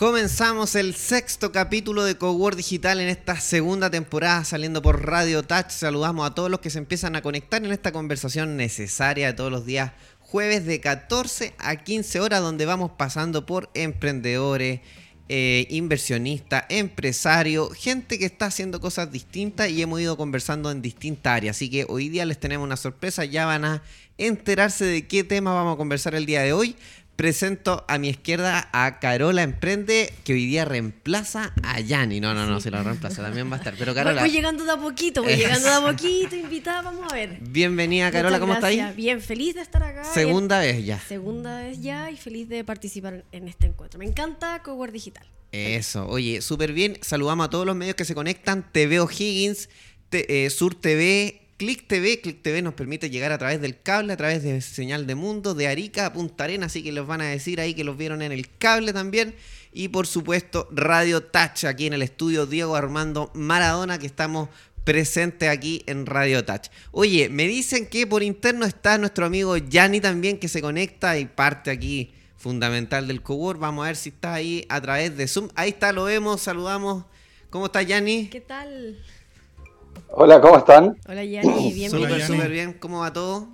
Comenzamos el sexto capítulo de Cowork Digital en esta segunda temporada saliendo por Radio Touch. Saludamos a todos los que se empiezan a conectar en esta conversación necesaria de todos los días jueves de 14 a 15 horas donde vamos pasando por emprendedores, eh, inversionistas, empresarios, gente que está haciendo cosas distintas y hemos ido conversando en distintas áreas. Así que hoy día les tenemos una sorpresa, ya van a enterarse de qué tema vamos a conversar el día de hoy. Presento a mi izquierda a Carola Emprende, que hoy día reemplaza a Yanni. No, no, no, se la reemplaza, también va a estar. Pero Carola. Voy llegando de a poquito, voy llegando de a poquito, invitada, vamos a ver. Bienvenida, Carola, Muchas ¿cómo está gracias. ahí? Bien, feliz de estar acá. Segunda vez ya. Segunda vez ya y feliz de participar en este encuentro. Me encanta Cowork Digital. Eso, oye, súper bien. Saludamos a todos los medios que se conectan. TV O'Higgins, eh, Sur TV, Click TV. Click TV nos permite llegar a través del cable, a través de señal de mundo, de Arica a Punta Arena. Así que les van a decir ahí que los vieron en el cable también. Y por supuesto, Radio Touch, aquí en el estudio Diego Armando Maradona, que estamos presentes aquí en Radio Touch. Oye, me dicen que por interno está nuestro amigo Yanni también, que se conecta y parte aquí fundamental del cowork. Vamos a ver si está ahí a través de Zoom. Ahí está, lo vemos, saludamos. ¿Cómo está Yanni? ¿Qué tal? Hola, ¿cómo están? Hola Yanni, bienvenido. Súper, Yanni. súper bien. ¿Cómo va todo?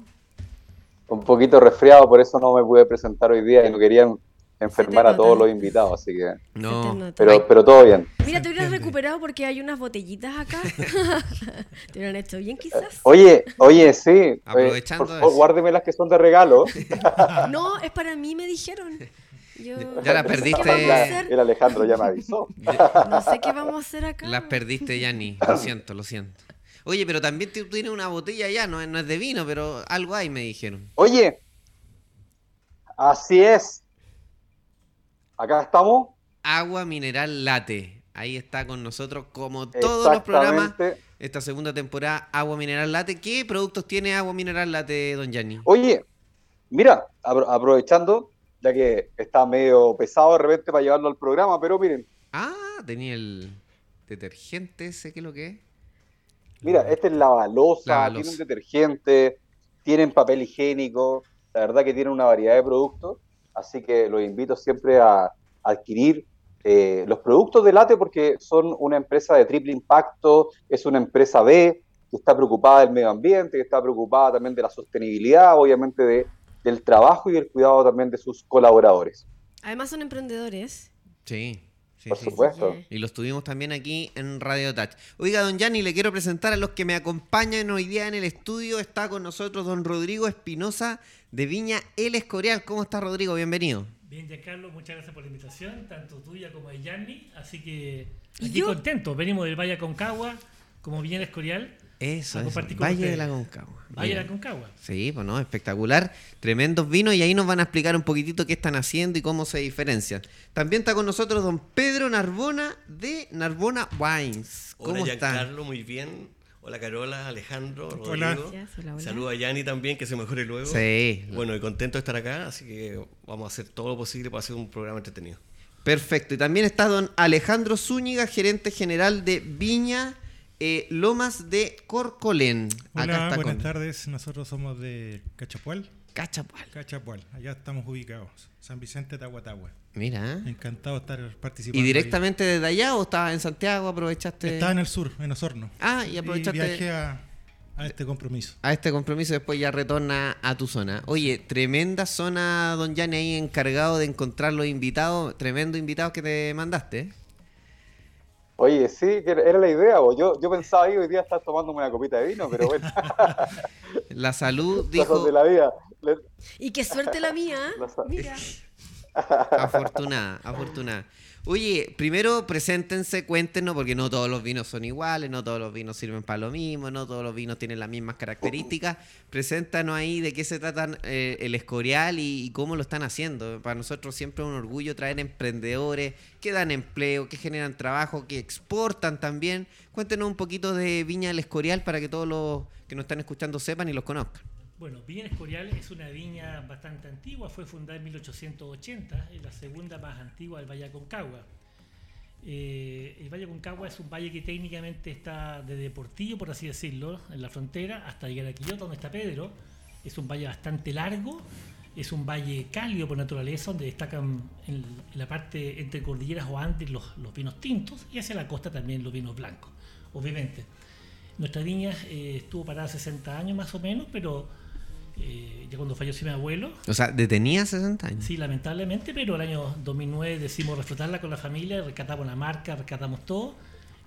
Un poquito resfriado, por eso no me pude presentar hoy día y no querían enfermar a todos los invitados, así que... No. Pero, pero todo bien. Mira, te hubieras recuperado porque hay unas botellitas acá. te hubieran hecho bien quizás. Oye, oye, sí. eh, Aprovechando por favor, eso. guárdeme las que son de regalo. No, es para mí, me dijeron. Yo Ya la perdiste. el Alejandro ya me avisó. No sé qué vamos a hacer acá. Las perdiste, Yanni. Lo siento, lo siento. Oye, pero también tú tienes una botella ya, no, es- no es de vino, pero algo hay, me dijeron. Oye, así es. Acá estamos. Agua mineral late. Ahí está con nosotros, como todos los programas. Esta segunda temporada, agua mineral late. ¿Qué productos tiene agua mineral late, don Yanni? Oye, mira, apro- aprovechando, ya que está medio pesado de repente para llevarlo al programa, pero miren, Ah, tenía el detergente ese, ¿qué es lo que es? Mira, este es lavalosa, Lavalosa. tiene un detergente, tienen papel higiénico, la verdad que tienen una variedad de productos, así que los invito siempre a adquirir eh, los productos de Late porque son una empresa de triple impacto, es una empresa B que está preocupada del medio ambiente, que está preocupada también de la sostenibilidad, obviamente de, del trabajo y el cuidado también de sus colaboradores. Además son emprendedores. Sí, sí, Por sí. supuesto. Sí. Y los tuvimos también aquí en Radio Touch. Oiga, don Yanni, le quiero presentar a los que me acompañan hoy día en el estudio. Está con nosotros don Rodrigo Espinosa de Viña El Escorial. ¿Cómo está, Rodrigo? Bienvenido. Bien, Giancarlo, muchas gracias por la invitación, tanto tuya como de Yanni. Así que ¿Y aquí yo? contentos. Venimos del Valle Aconcagua, como Viña el Escorial. Eso, A eso. con Valle de la Concagua. Valle de la Aconcagua. Sí, pues no, espectacular. Tremendos vinos y ahí nos van a explicar un poquitito qué están haciendo y cómo se diferencian. También está con nosotros don Pedro Narbona de Narbona Wines. ¿Cómo Hola está? Giancarlo, muy bien. Hola Carola, Alejandro, Hola. Rodrigo. Hola, hola. Saludo a Yanni también, que se mejore luego. Sí. Bueno, y contento de estar acá, así que vamos a hacer todo lo posible para hacer un programa entretenido. Perfecto. Y también está don Alejandro Zúñiga, gerente general de Viña eh, Lomas de Corcolén. Acá Hola, está buenas con tardes. Nosotros somos de Cachapual. Cachapual. Cachapual, allá estamos ubicados. San Vicente, Tahuatahua. Mira. Encantado de estar participando. ¿Y ahí. directamente desde allá o estabas en Santiago? ¿Aprovechaste? Estaba en el sur, en Osorno. Ah, y aprovechaste viajé a, a este compromiso. a este compromiso y después ya retorna a tu zona. Oye, tremenda zona, don Yanni, ahí encargado de encontrar los invitados, tremendo invitados que te mandaste. Oye, sí, que era la idea, yo, yo pensaba ahí hoy día estar tomándome una copita de vino, pero bueno, La salud dijo de la vida. Le- Y qué suerte la mía. sa- Mira. Afortunada, afortunada. Oye, primero preséntense, cuéntenos, porque no todos los vinos son iguales, no todos los vinos sirven para lo mismo, no todos los vinos tienen las mismas características. Preséntanos ahí de qué se tratan eh, el Escorial y, y cómo lo están haciendo. Para nosotros siempre es un orgullo traer emprendedores que dan empleo, que generan trabajo, que exportan también. Cuéntenos un poquito de Viña del Escorial para que todos los que nos están escuchando sepan y los conozcan. Bueno, Viña Escorial es una viña bastante antigua, fue fundada en 1880, es la segunda más antigua del Valle Aconcagua. Eh, el Valle Aconcagua es un valle que técnicamente está desde Portillo, por así decirlo, en la frontera, hasta llegar a Quillota, donde está Pedro. Es un valle bastante largo Es un valle cálido por naturaleza, donde destacan en, la parte entre cordilleras o Andes los, los vinos tintos y hacia la costa también los vinos blancos, obviamente. Nuestra viña eh, estuvo parada 60 años más o menos, pero eh, ya cuando falleció mi abuelo, O sea, detenía 60 años. sí, lamentablemente, pero el año 2009 decidimos reflotarla con la familia, rescatamos la marca, rescatamos todo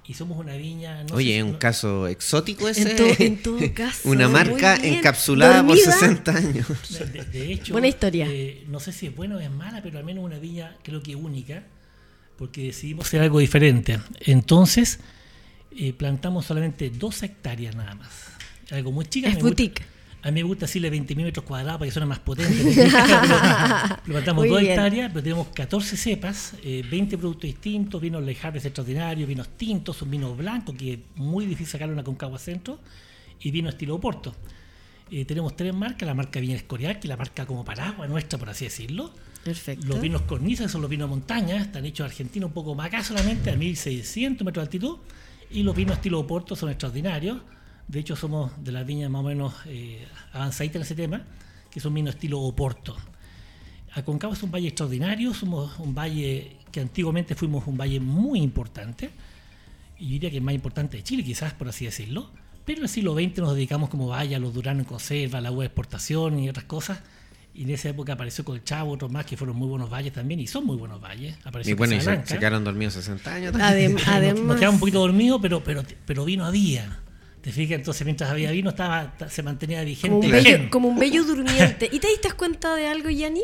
y somos una viña... no sé Oye, si- es un no- caso exótico ese. En todo- en todo caso, Una marca encapsulada por Dormida. 60 años. De, de- de hecho, Buena historia. eh, no sé si es buena o es mala, pero al menos una viña creo que única, porque decidimos hacer algo diferente. Entonces, eh, plantamos solamente dos hectáreas nada más. Algo muy chica. Es boutique. A mí me gusta decirle 20.000 metros cuadrados para que suene más potente. pero plantamos Muy dos bien. hectáreas, pero tenemos 14 cepas, eh, 20 productos distintos, vinos lejares extraordinarios, vinos tintos, un vino blanco que es muy difícil sacarle una Concagua Centro, y vino estilo Oporto. Eh, tenemos tres marcas, la marca Viña Escorial, que es la marca como paraguas nuestra, por así decirlo. Perfecto. Los vinos cornisa, que son los vinos de montaña, están hechos en Argentina un poco más acá solamente, a 1600 metros de altitud. Y los vinos estilo Oporto son extraordinarios. De hecho, somos de las viñas más o menos eh, avanzaditas en ese tema, que son vinos estilo Oporto. Aconcagua es un valle extraordinario, somos un valle que antiguamente fuimos un valle muy importante, y yo diría que el más importante de Chile, quizás por así decirlo. Pero en el siglo XX nos dedicamos como valle a los duranos en conserva, a la agua de exportación y otras cosas. Y en esa época apareció Colchavo, otros más que fueron muy buenos valles también, y son muy buenos valles. Apareció Y bueno, y se, se quedaron dormidos 60 años también. Adem- Nos- además, Nos quedamos un poquito dormidos, pero, pero, pero vino había. ¿Te fijas? Entonces, mientras había vino, estaba, se mantenía vigente. como un, el bello, gen. como un bello durmiente. ¿Y te diste cuenta de algo, Yanni?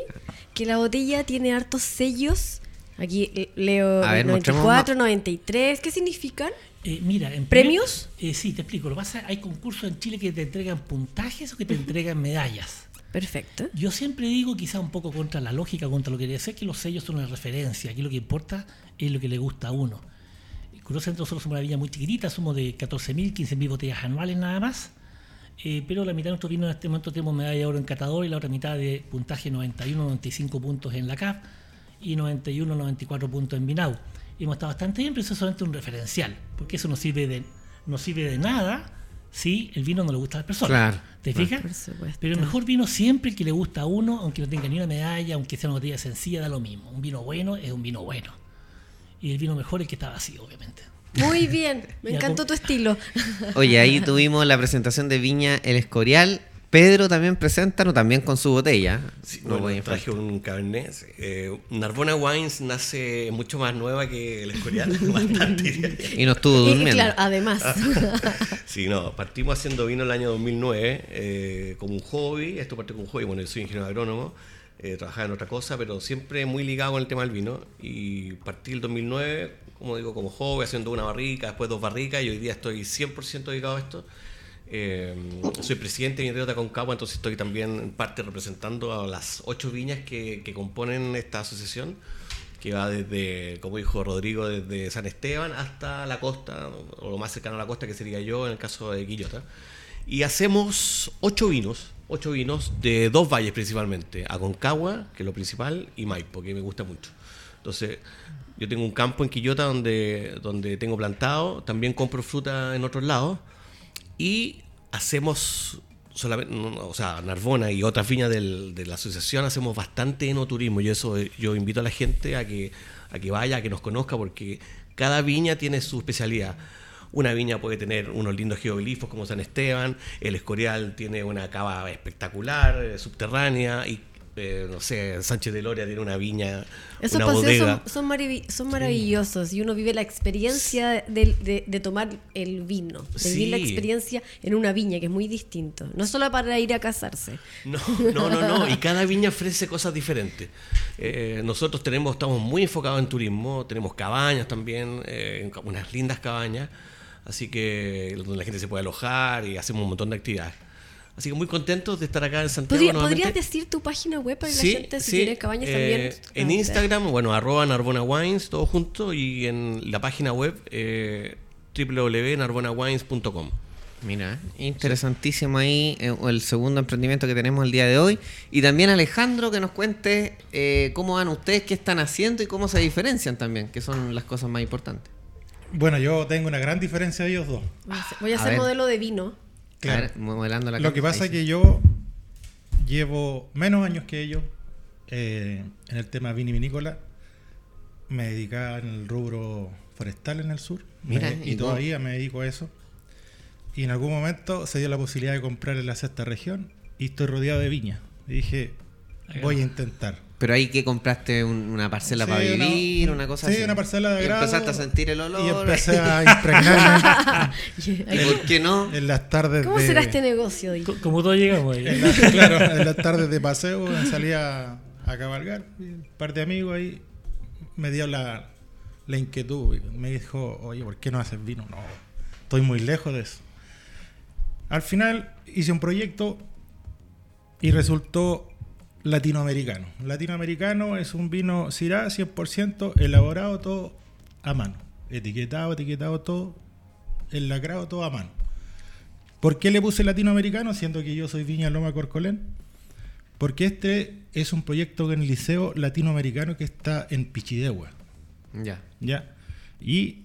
Que la botella tiene hartos sellos. Aquí eh, leo A ver, mostremos 94, 93. ¿Qué significan? Eh, mira, en ¿Premios? eh, sí, te explico. Lo que pasa, hay concursos en Chile que te entregan puntajes o que te entregan medallas. Perfecto. Yo siempre digo, quizá un poco contra la lógica, contra lo que decía, que los sellos son una referencia. Aquí lo que importa es lo que le gusta a uno. Curiosamente nosotros somos una villa muy chiquitita, somos de 14.000, 15.000 botellas anuales nada más. Eh, pero la mitad de nuestros vinos en este momento tenemos medalla de oro en catador y la otra mitad de puntaje 91, 95 puntos en la CAP y 91, 94 puntos en Binau. Y hemos estado bastante bien, pero eso es solamente un referencial, porque eso no sirve de, no sirve de nada si el vino no le gusta a las personas. Claro, ¿Te fijas? Por supuesto. Pero el mejor vino siempre el que le gusta a uno, aunque no tenga ni una medalla, aunque sea una botella sencilla, da lo mismo. Un vino bueno es un vino bueno. Y el vino mejor es el que está vacío, obviamente. Muy bien. Me encantó tu estilo. Oye, ahí tuvimos la presentación de Viña El Escorial. Pedro también presenta, no, también con su botella. Sí, no voy a bueno, traje un Cabernet. Eh, Narbona Wines nace mucho más nueva que el Escorial, bastante. Y no estuvo Y, y durmiendo. claro, además. Sí, no, partimos haciendo vino el año 2009 eh, como un hobby. Esto partió como un hobby. Bueno, yo soy ingeniero agrónomo, eh, trabajaba en otra cosa, pero siempre muy ligado con el tema del vino. Y partí el 2009, como digo, como hobby, haciendo una barrica, después dos barricas, y hoy día estoy 100% dedicado a esto. Eh, soy presidente de Viñeteros de Aconcagua, entonces estoy también en parte representando a las ocho viñas que, que componen esta asociación, que va desde, como dijo Rodrigo, desde San Esteban hasta la costa, o lo más cercano a la costa, que sería yo en el caso de Quillota. Y hacemos ocho vinos, ocho vinos de dos valles principalmente, Aconcagua, que es lo principal, y Maipo, que me gusta mucho. Entonces, yo tengo un campo en Quillota donde, donde tengo plantado, también compro fruta en otros lados, y hacemos solamente, o sea, Narbona y otras viñas del- de la asociación hacemos bastante enoturismo y eso eh, yo invito a la gente a que, a que vaya, a que nos conozca porque cada viña tiene su especialidad. Una viña puede tener unos lindos geoglifos como San Esteban, el Escorial tiene una cava espectacular, eh, subterránea y eh, no sé, Sánchez de Loria tiene una viña, Esos una paseos bodega. son, son, son maravillosos y uno vive la experiencia de, de- de tomar el vino, de vivir la experiencia en una viña, que es muy distinto. No solo para ir a casarse. No, no, no, no. Y cada viña ofrece cosas diferentes. Eh, nosotros tenemos, estamos muy enfocados en turismo, tenemos cabañas también, eh, unas lindas cabañas, así que donde la gente se puede alojar y hacemos un montón de actividades. Así que muy contentos de estar acá en Santiago. ¿Podría-. ¿Podrías decir tu página web para que Sí, la gente, si sí, tiene cabañas eh, también? En Ah, Instagram, bueno, arroba Narbona Wines, todo junto, y en la página web eh, www.narbonawines.com. Mira, interesantísimo ahí eh, el segundo emprendimiento que tenemos el día de hoy. Y también Alejandro que nos cuente eh, cómo van ustedes, qué están haciendo y cómo se diferencian también, que son las cosas más importantes. Bueno, yo tengo una gran diferencia de ellos dos. Voy a ser- a modelo de vino. A ver, modelando la Lo que pasa es que yo, llevo menos años que ellos eh, en el tema vinivinícola. Me dedicaba en el rubro forestal en el sur. Mira, Me- ¿y todavía me dedico a eso. Y en algún momento se dio la posibilidad de comprar en la sexta región y estoy rodeado de viñas. Y dije, voy a intentar. Pero ahí que compraste un- una parcela Sí, para vivir, una cosa sí, así. una parcela de Y agrado. empezaste a sentir el olor. Y empecé a impregnarme ¿Y por qué no? en las tardes ¿Cómo de... será este negocio? Como todos llegamos ahí. En las- claro, en las tardes de paseo salía a cabalgar. Un par de amigos ahí me dio la, la inquietud. y Me dijo, oye, ¿por qué no haces vino? No, estoy muy lejos de eso. Al final hice un proyecto y resultó latinoamericano. Latinoamericano es un vino Syrah 100% elaborado todo a mano. Etiquetado, etiquetado todo, enlacrado todo a mano. ¿Por qué le puse latinoamericano siendo que yo soy Viña Loma Corcolén? Porque este es un proyecto en el liceo latinoamericano que está en Pichidegua, Ya. ¿ya? Y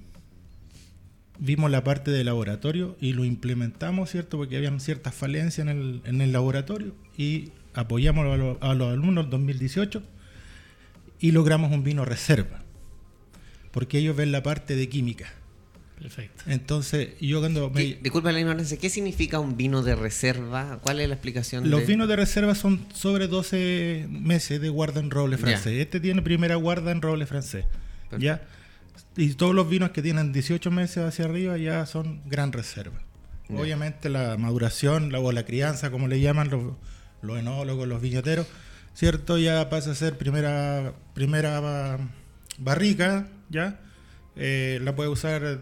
vimos la parte de laboratorio y lo implementamos, ¿cierto? Porque habían ciertas falencias en el, en el laboratorio y apoyamos a, los- a los alumnos en 2018 y logramos un vino reserva, porque ellos ven la parte de química. Perfecto. Entonces, yo cuando me... ¿Qué- Disculpa la ignorancia, ¿qué significa un vino de reserva? ¿Cuál es la explicación? Los de- vinos de reserva son sobre 12 meses de guarda en roble Ya. francés. Este tiene primera guarda en roble francés. Perfecto. ¿ya? Y todos los vinos que tienen 18 meses hacia arriba ya son gran reserva. Ya. Obviamente la maduración la, o la crianza, como le llaman los, los enólogos, los viñeteros, ¿cierto? Ya pasa a ser primera, primera ba- barrica, ¿ya? Eh, la puede usar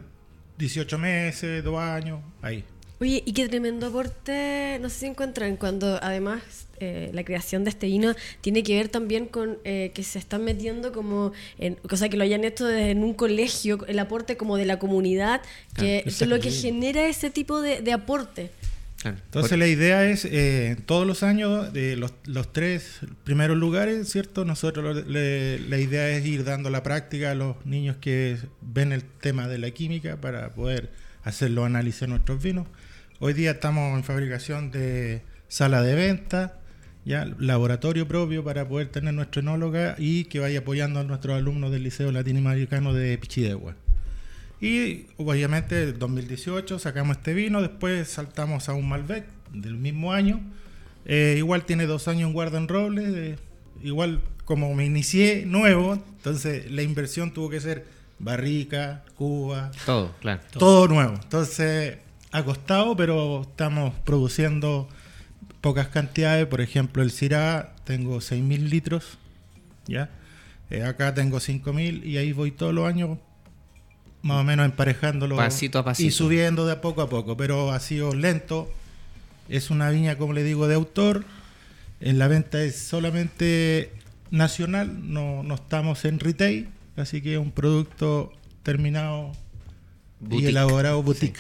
18 meses, 2 años, ahí. Oye, y qué tremendo aporte, no sé si encuentran, cuando además eh, la creación de este vino tiene que ver también con eh, que se están metiendo como, en, cosa que lo hayan hecho desde en un colegio, el aporte como de la comunidad, que eso es lo que genera ese tipo de, de aporte. Claro. Entonces la idea es, eh, todos los años, de los, los tres primeros lugares, ¿cierto? Nosotros lo- le- la idea es ir dando la práctica a los niños que ven el tema de la química para poder hacer los análisis de nuestros vinos. Hoy día estamos en fabricación de sala de venta, ya laboratorio propio para poder tener nuestro enóloga y que vaya apoyando a nuestros alumnos del Liceo Latinoamericano de Pichidegua. Y obviamente en 2018 sacamos este vino, después saltamos a un Malbec del mismo año. Eh, igual tiene dos años en guarda en roble, eh, igual como me inicié nuevo, entonces la inversión tuvo que ser barrica, cuba, Todo, claro. todo nuevo. Entonces ha costado, pero estamos produciendo pocas cantidades. Por ejemplo, el Syrah tengo 6.000 litros, ¿ya? Eh, acá tengo 5.000 y ahí voy todos los años más o menos emparejándolo Pasito a pasito. y subiendo de a poco a poco, pero ha sido lento. Es una viña, como le digo, de autor. En la venta es solamente nacional, no, no estamos en retail, así que es un producto terminado Boutique. y elaborado boutique.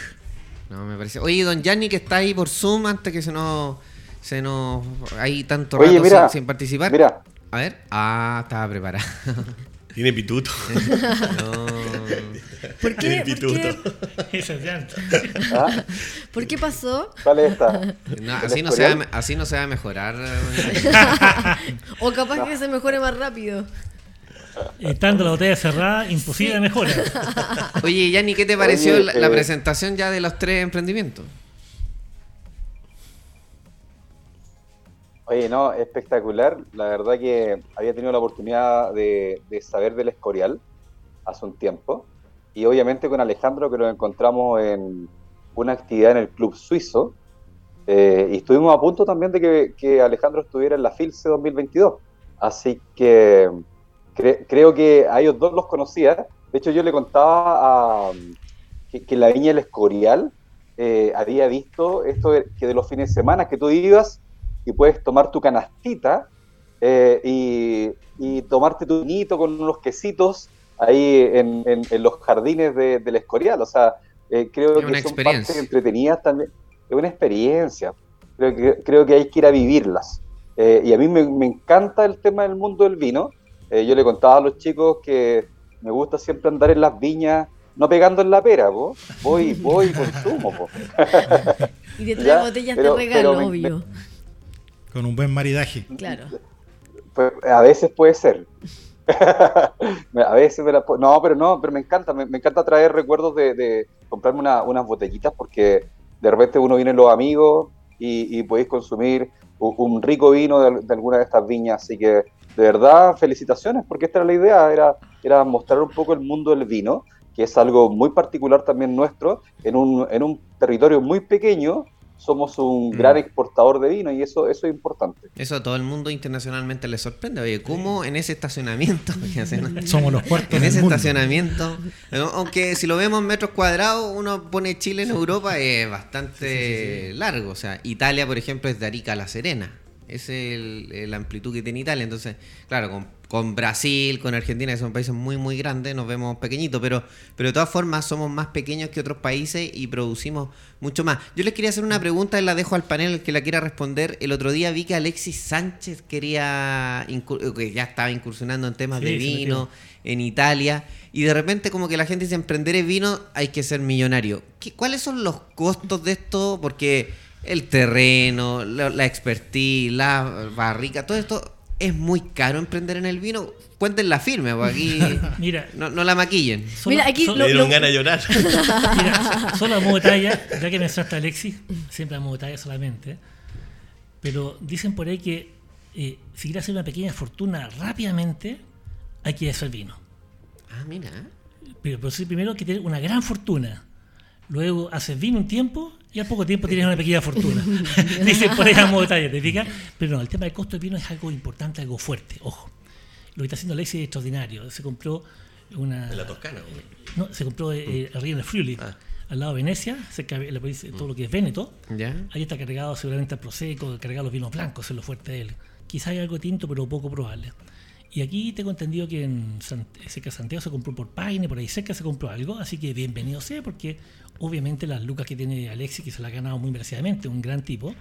No, me parece. Oye, don Yanni, que está ahí por Zoom antes que se nos. Se nos. Hay tanto Oye, rato mira, sin, sin participar. Mira, A ver. Ah, estaba preparado. Tiene pituto. No. ¿Por qué, Tiene por pituto. qué, es. ¿ah? por qué pasó? sale esta. No, así, no se va, a Escorial. me- así no se va a mejorar. O capaz que se mejore más rápido. Estando la botella cerrada, imposible Sí. mejora. Oye, Yanni, ¿qué te pareció Oye, la, la eh, presentación ya de los tres emprendimientos? Oye, no, espectacular. La verdad que había tenido la oportunidad de, saber del Escorial hace un tiempo. Y obviamente con Alejandro, que nos encontramos en una actividad en el Club Suizo. Eh, y estuvimos a punto también de que, Alejandro estuviera en la FILCE 2022. Así que cre- creo que a ellos dos los conocía. De hecho, yo le contaba que, la Viña del Escorial eh, había visto esto que de los fines de semana que tú ibas y puedes tomar tu canastita eh, y, y tomarte tu vinito con unos quesitos ahí en, en- en los jardines de- del Escorial. O sea, eh, creo Es que una son experiencia. partes entretenidas también. Es una experiencia. Creo que, creo que hay que ir a vivirlas. Eh, y a mí me, me encanta el tema del mundo del vino. Eh, yo le contaba a los chicos que me gusta siempre andar en las viñas, no pegando en la pera, po. voy, voy y consumo. po. Y te trae botellas de regalo, me- obvio. Con un buen maridaje. Claro. Pues, a veces puede ser. a veces me la No, pero no, pero me encanta, me, me encanta traer recuerdos de, de comprarme una- unas botellitas porque de repente uno viene los amigos y, y podéis consumir un rico vino de, de alguna de estas viñas. Así que, de verdad, felicitaciones, porque esta era la idea, era, era mostrar un poco el mundo del vino, que es algo muy particular también nuestro, en un, en un territorio muy pequeño. Somos un Mm. gran exportador de vino y eso, eso es importante. Eso a todo el mundo internacionalmente le sorprende. Oye, ¿cómo en ese estacionamiento? Somos los cuartos en del ese mundo. estacionamiento, aunque si lo vemos en metros cuadrados, uno pone Chile en Europa, es bastante largo. O sea, Italia, por ejemplo, es de Arica a La Serena. Esa es el- el- la amplitud que tiene Italia. Entonces, claro, con, con Brasil, con Argentina, que son países muy, muy grandes, nos vemos pequeñitos, pero, pero de todas formas somos más pequeños que otros países y producimos mucho más. Yo les quería hacer una pregunta y la dejo al panel el que la quiera responder. El otro día vi que Alexis Sánchez quería, incur- que ya estaba incursionando en temas Sí, de vino en Italia y de repente como que la gente dice emprender en vino hay que ser millonario. ¿Qué- ¿Cuáles son los costos de esto? Porque el terreno, la, la expertise, la barrica, todo esto es muy caro emprender en el vino. Cuenten la firme, porque aquí Mira, no, no la maquillen. solo- Mira, aquí solo- Le dieron lo- ganas de llorar. Mira, solo a modo de talla, ya que mencionaste a Alexis, siempre a modo de talla solamente, pero dicen por ahí que eh, si quieres hacer una pequeña fortuna rápidamente, hay que hacer vino. Ah, mira. Pero, pero primero hay que tener una gran fortuna. Luego haces vino un tiempo y al poco tiempo tienes una pequeña fortuna. Dicen por ahí a modo de talla, ¿te fijas? Pero no, el tema del costo del vino es algo importante, algo fuerte, ojo. Lo que está haciendo Alexis es extraordinario. Se compró una... En la Toscana, güey. No, se compró eh, arriba en el Friuli, Ah. al lado de Venecia, cerca de la provincia- todo lo que es Véneto. ¿Ya? Ahí está cargado seguramente el Prosecco, cargado los vinos blancos, es lo fuerte de él. Quizá hay algo tinto, pero poco probable. Y aquí tengo entendido que en cerca de Santiago se compró por Paine, por ahí cerca se compró algo, así que bienvenido sea, porque obviamente las lucas que tiene Alexis, que se la ha ganado muy merecidamente, un gran tipo,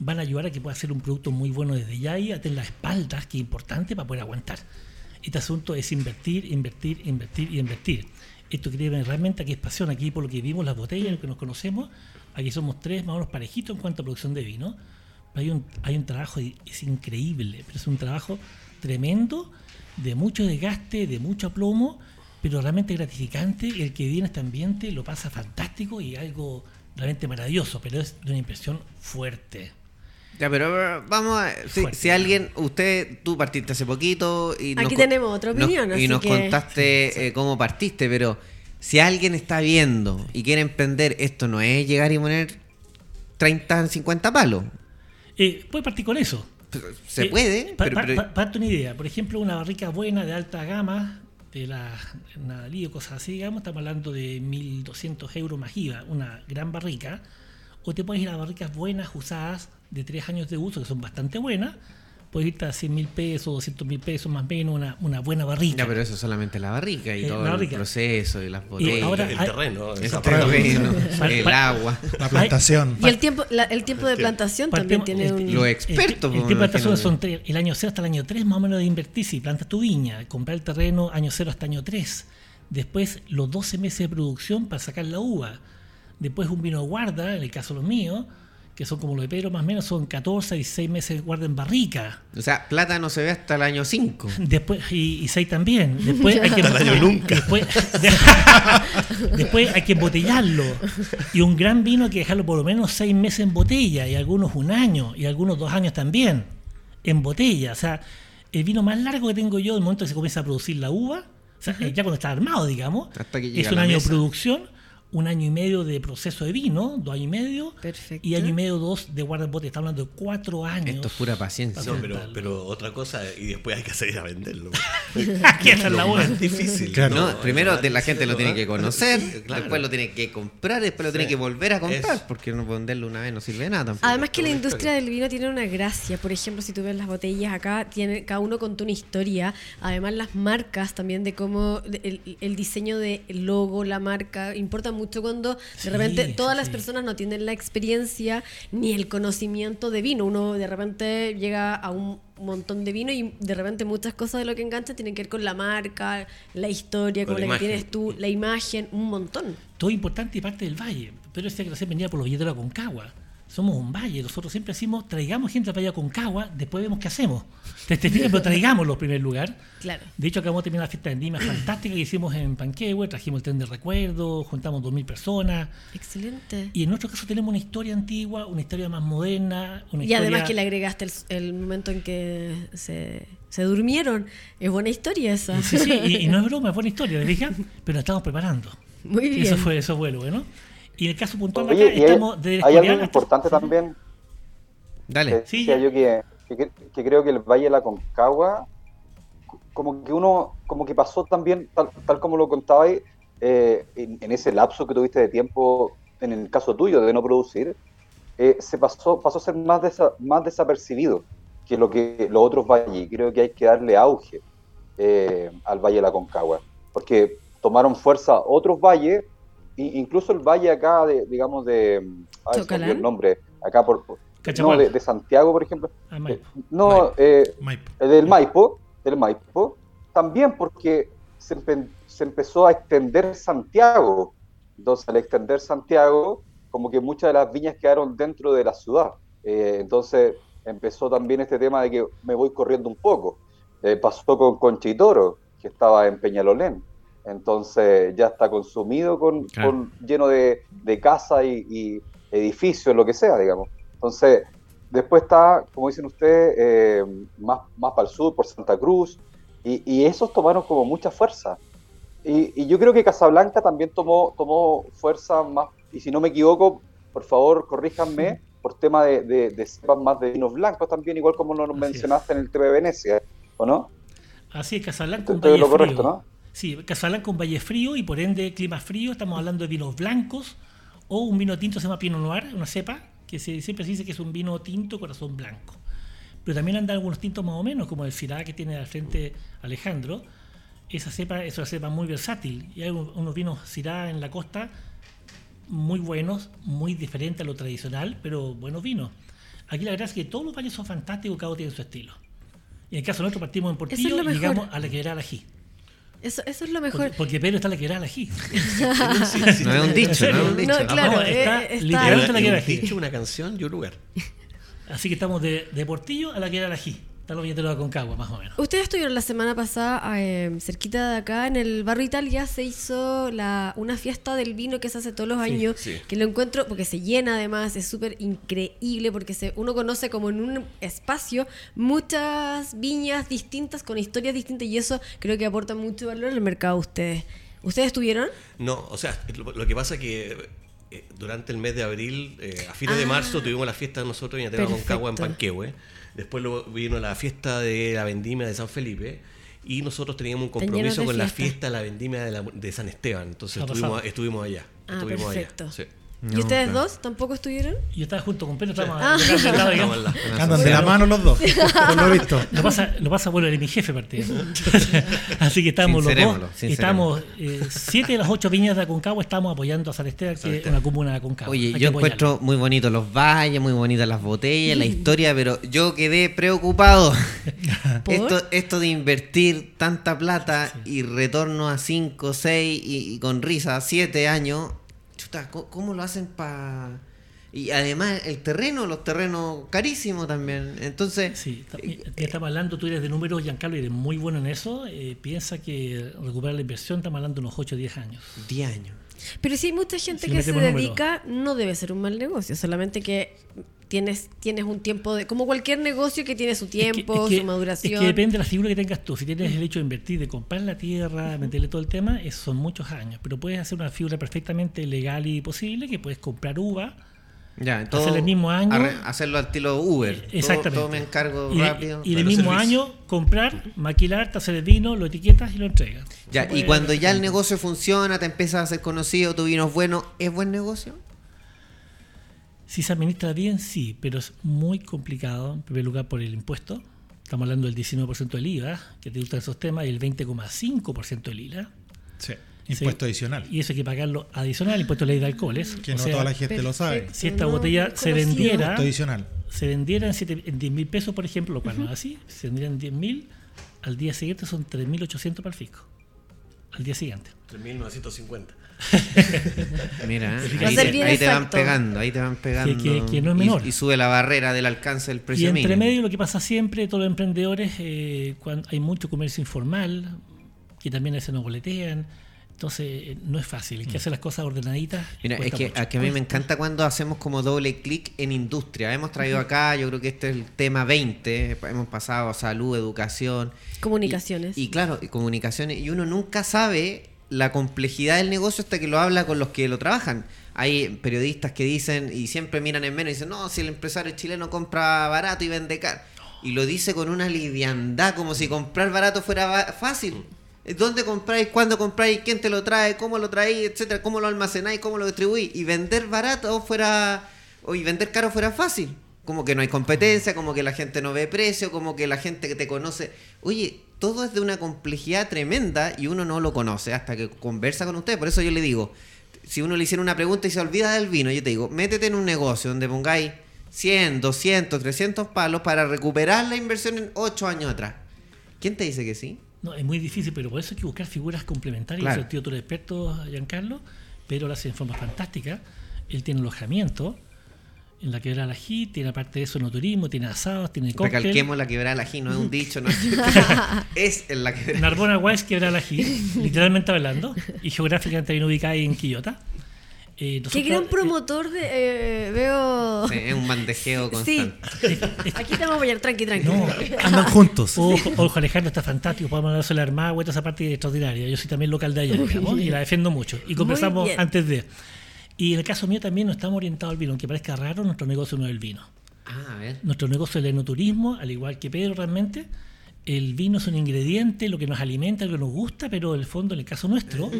van a ayudar a que pueda hacer un producto muy bueno desde ya y a tener las espaldas, que es importante para poder aguantar. Este asunto es invertir, invertir, invertir y invertir. Esto quiere realmente aquí es pasión, aquí por lo que vimos las botellas, lo que nos conocemos, aquí somos tres más o menos parejitos en cuanto a producción de vino. Hay un, hay un trabajo, es increíble, pero es un trabajo tremendo, de mucho desgaste, de mucho aplomo, pero realmente gratificante. El que viene a este ambiente lo pasa fantástico y algo realmente maravilloso, pero es de una impresión fuerte. Ya, pero eh, vamos a... Si, Fuerte. si alguien, usted, tú partiste hace poquito y... Aquí con- tenemos otra nos- opinión, y nos que- contaste eh, cómo partiste, pero si alguien está viendo y quiere emprender, esto no es llegar y poner 30, 50 palos. Eh, puede partir con eso. Se Eh, puede, pa- pero... pa- pero- pa- parte una idea. Por ejemplo, una barrica buena de alta gama, de la Nadalí o cosas así, digamos, estamos hablando de 1.200 euros más IVA, una gran barrica. O te puedes ir a barricas buenas, usadas, de tres años de uso, que son bastante buenas. Puedes irte a 100 mil pesos, 200 mil pesos más o menos, una, una buena barrica. Ya, pero eso es solamente la barrica y Eh, todo el barrica. proceso y las botellas. ahora- El hay- terreno. el terreno, el agua. La plantación. Y el tiempo, la- el tiempo de plantación también tiene el- un... Los el- expertos, El, pues, tiempo de plantación son tres- el año 0 hasta el año 3 más o menos de invertir si plantas tu viña, comprar el terreno año 0 hasta año 3. Después los 12 meses de producción para sacar la uva. Después un vino de guarda, en el caso de los míos, que son como los de Pedro más o menos, son 14 y 16 meses de guarda en barrica. O sea, plata no se ve hasta el año 5. Después, y, y 6 también. Después hay que Hasta el año nunca. Después, después hay que embotellarlo. Y un gran vino hay que dejarlo por lo menos 6 meses en botella, y algunos un año, y algunos dos años también, en botella. O sea, el vino más largo que tengo yo, el momento que se comienza a producir la uva, o sea, ya cuando está armado, digamos, Hasta que llega es un año mesa. de producción, un año y medio de proceso de vino, dos años y medio, Perfecto. y año y medio, dos de guarda en bote. Está hablando de cuatro años. Esto es pura paciencia. No, pero, pero otra cosa, y después hay que salir a venderlo. Aquí está la buena. más difícil. Claro. No, es primero te- la gente lo tiene que conocer, Claro. después lo tiene que comprar, después lo tiene Sí. que volver a comprar, Es- porque no venderlo una vez no sirve de nada tampoco. Además que la industria del vino tiene una gracia. Por ejemplo, si tú ves las botellas acá, tiene, cada uno contó una historia. Además, las marcas también de cómo de- el, el diseño del logo, la marca, importa mucho cuando de repente sí, todas las personas no tienen la experiencia ni el conocimiento de vino. Uno de repente llega a un montón de vino y de repente muchas cosas de lo que engancha tienen que ver con la marca, la historia, Con como la la, que tienes tú, la imagen, un montón. todo importante y parte del valle. Pero ese que venía por los billetes de la Concagua. Somos un valle. Nosotros siempre decimos, traigamos gente al Valle Concagua, después vemos qué hacemos. Desde pero traigamos los primer lugar. Claro. De hecho, acabamos de terminar la fiesta de Endima fantástica que hicimos en Panquehue, trajimos el tren de recuerdo, juntamos 2.000 personas. Excelente. Y en nuestro caso tenemos una historia antigua, una historia más moderna. Una Y además historia- que le agregaste el, el momento en que se, se durmieron. Es buena historia esa. Sí, sí, y, y no es broma, es buena historia, ¿le dije? Pero la estamos preparando. Muy Y bien. Eso fue, eso fue lo bueno. Y en el caso puntual de Oye, acá, y hay, estamos de hay Escorial algo hasta- importante también. Dale. Sí, decía ya. yo que, que, que creo que el Valle de la Concagua, como que uno, como que pasó también, tal, tal como lo contabais, eh, en, en ese lapso que tuviste de tiempo, en el caso tuyo de no producir, eh, se pasó, pasó a ser más, desa- más desapercibido que lo que los otros valles. Creo que hay que darle auge eh, al Valle de la Concagua, porque tomaron fuerza otros valles, incluso el valle acá, de, digamos, de... el nombre, acá por... por- no, de, de Santiago, por ejemplo. Ah, Maipo. Eh, No, eh, Maipo. el del Maipo, del Maipo, también porque se, empe- se empezó a extender Santiago. Entonces, al extender Santiago, como que muchas de las viñas quedaron dentro de la ciudad. Eh, entonces, empezó también este tema de que me voy corriendo un poco. Eh, pasó con Conchitoro, que estaba en Peñalolén. Entonces, ya está consumido con, Claro. con- lleno de, de casas y, y edificios, lo que sea, digamos. Entonces, después está, como dicen ustedes, eh, más, más para el sur, por Santa Cruz, y, y esos tomaron como mucha fuerza. Y, y yo creo que Casablanca también tomó, tomó fuerza más, y si no me equivoco, por favor, corríjanme, por tema de, de, de cepas más de vinos blancos también, igual como lo mencionaste en el tema de Venecia, ¿o no? Así es, Casablanca un Estoy valle lo frío. correcto, ¿no? Sí, Casablanca un valle frío y por ende clima frío. Estamos hablando de vinos blancos o un vino tinto se llama Pinot Noir, una cepa que se, siempre se dice que es un vino tinto corazón blanco. Pero también andan algunos tintos más o menos, como el Syrah que tiene al frente Alejandro. Esa cepa es una cepa muy versátil y hay un- unos vinos Syrah en la costa muy buenos, muy diferentes a lo tradicional, pero buenos vinos. Aquí la verdad es que todos los valles son fantásticos, cada uno tiene su estilo. Y en el caso nuestro partimos en Portillo lo y llegamos a la quebrada del ají. Eso, eso es lo mejor. Porque, porque Pedro está en la quebrada del ají. No es un dicho, no es un dicho. No, claro, Vamos, está eh, está- literalmente en la Un quebrada del ají. dicho, una canción y un lugar. Así que estamos de, de Portillo a la quebrada del ají. Está de Aconcagua, más o menos. Ustedes estuvieron la semana pasada eh, cerquita de acá, en el barrio Italia, se hizo la, una fiesta del vino que se hace todos los Sí, años, sí. que lo encuentro, porque se llena además, es súper increíble, porque se, uno conoce como en un espacio muchas viñas distintas, con historias distintas, y eso creo que aporta mucho valor al mercado a ustedes. ¿Ustedes estuvieron? No, o sea, lo, lo que pasa es que eh, durante el mes de abril, eh, a fines de Ah. marzo, tuvimos la fiesta de nosotros en Atena Concagua en. Panquehue. Después lo- vino la fiesta de la vendimia de San Felipe. Y nosotros teníamos un compromiso con la fiesta. de la vendimia de, la- de San Esteban. Entonces estuvimos, allá. Ah, estuvimos perfecto. allá. Sí. ¿Y ustedes claro. dos tampoco estuvieron? Yo estaba junto con Pedro, estábamos Ah. Andan de la mano los dos, por lo visto. Lo pasa, lo pasa bueno, eres mi jefe partido. Así que estamos los dos. Estamos, eh, siete de las ocho viñas de Aconcagua estamos apoyando a San Esteban, que es una comuna de Aconcagua. Oye, Hay yo encuentro muy bonitos los valles, muy bonitas las botellas, la historia, pero yo quedé preocupado. ¿Por? Esto, esto de invertir tanta plata y retorno a 5, 6 y, y con risa 7 años, chuta, ¿cómo, cómo lo hacen para...? Y además el terreno, los terrenos carísimos también. Entonces, Sí, ta- ya estamos hablando, tú eres de números, Giancarlo, y eres muy bueno en eso. eh, piensa que recuperar la inversión, estamos hablando de unos 8 o 10 años. 10 años. Pero si hay mucha gente Si que se metemos número. dedica, no debe ser un mal negocio, solamente que tienes, tienes un tiempo de, como cualquier negocio que tiene su Es que- tiempo, es que- su maduración. Es que depende de la figura que tengas tú. Si tienes el hecho de invertir, de comprar la tierra, meterle todo el tema, es- son muchos años. Pero puedes hacer una figura perfectamente legal y posible, que puedes comprar uva, Ya, todo, Hacer el mismo año. hacerlo al estilo Uber. Todo- Exactamente. Todo, me encargo y, rápido. Y mismo año comprar, maquilar, hacer el vino, lo etiquetas y lo entregas. Ya, y cuando ya el negocio funciona, te empiezas a hacer conocido, tu vino es bueno, ¿es buen negocio? Si se administra bien, sí, pero es muy complicado, en primer lugar por el impuesto. Estamos hablando del 19% del IVA, que te gustan esos temas, y el 20,5% del ILA. Sí, impuesto Sí. adicional. Y eso hay que pagarlo adicional, impuesto de ley de alcoholes. Que O no sea, toda la gente lo sabe. si esta No, botella no se vendiera, Impuesto adicional. se vendiera en, siete- en 10 mil pesos, por ejemplo, lo cual no es así, se vendiera en 10 mil, al día siguiente son 3.800 para el fisco. al día siguiente. 3.950. Mira, ahí, te, bien ahí te van pegando, ahí te van pegando. que- que no es y- menor. Y, sube la barrera del alcance del Y precio entre mínimo. medio lo que pasa siempre, todos los emprendedores, eh, cuando hay mucho comercio informal, que también a veces nos boletean, entonces eh, no es fácil, hay que hacer las cosas ordenaditas. Mira, es que, mucho. a que a mí me encanta cuando hacemos como doble clic en industria. Hemos traído acá, yo creo que este es el tema 20, hemos pasado a salud, educación. Comunicaciones. Y, y claro, y comunicaciones. Y uno nunca sabe la complejidad del negocio hasta que lo habla con los que lo trabajan. Hay periodistas que dicen y siempre miran en menos y dicen, no, si el empresario chileno compra barato y vende caro. Y lo dice con una liviandad, como si comprar barato fuera fácil. ¿Dónde compráis? ¿Cuándo compráis? ¿Quién te lo trae? ¿Cómo lo traéis? Etcétera. ¿Cómo lo almacenáis? ¿Cómo lo distribuís? Y vender barato fuera... O y vender caro fuera fácil. Como que no hay competencia, como que la gente no ve precio, como que la gente que te conoce... Oye, todo es de una complejidad tremenda y uno no lo conoce hasta que conversa con usted. Por eso yo le digo, si uno le hiciera una pregunta y se olvida del vino, yo te digo, métete en un negocio donde pongáis 100, 200, 300 palos para recuperar la inversión en 8 años atrás. ¿Quién te dice que sí? No, es muy difícil, pero por eso hay que buscar figuras complementarias. Claro. Tío tú eres experto, Giancarlo, pero lo hace en forma fantástica. Él tiene alojamiento en la quebrada del Ají, tiene aparte de eso no turismo, tiene asados, tiene cóctel. Recalquemos la quebrada del ají, no es un dicho, no es, es en la quebrada. Narbona West, quebrada del Ají, literalmente hablando, y geográficamente bien ubicada ahí en Quillota. Eh, Qué gran promotor de. eh, veo. Sí, es un bandejeo Sí. constante. Aquí te vamos a apoyar, tranqui, tranqui. No, Andan juntos. Ojo, ojo, Alejandro está fantástico, podemos hablar sobre la Armada, toda esa parte extraordinaria. Yo soy también local de allá, digamos, y la defiendo mucho. Y conversamos antes de. Y en el caso mío también no estamos orientados al vino, aunque parezca raro, nuestro negocio no es el vino. Ah, a ver. Nuestro negocio es el enoturismo, al igual que Pedro realmente. El vino es un ingrediente, lo que nos alimenta, lo que nos gusta, pero en el fondo, en el caso nuestro,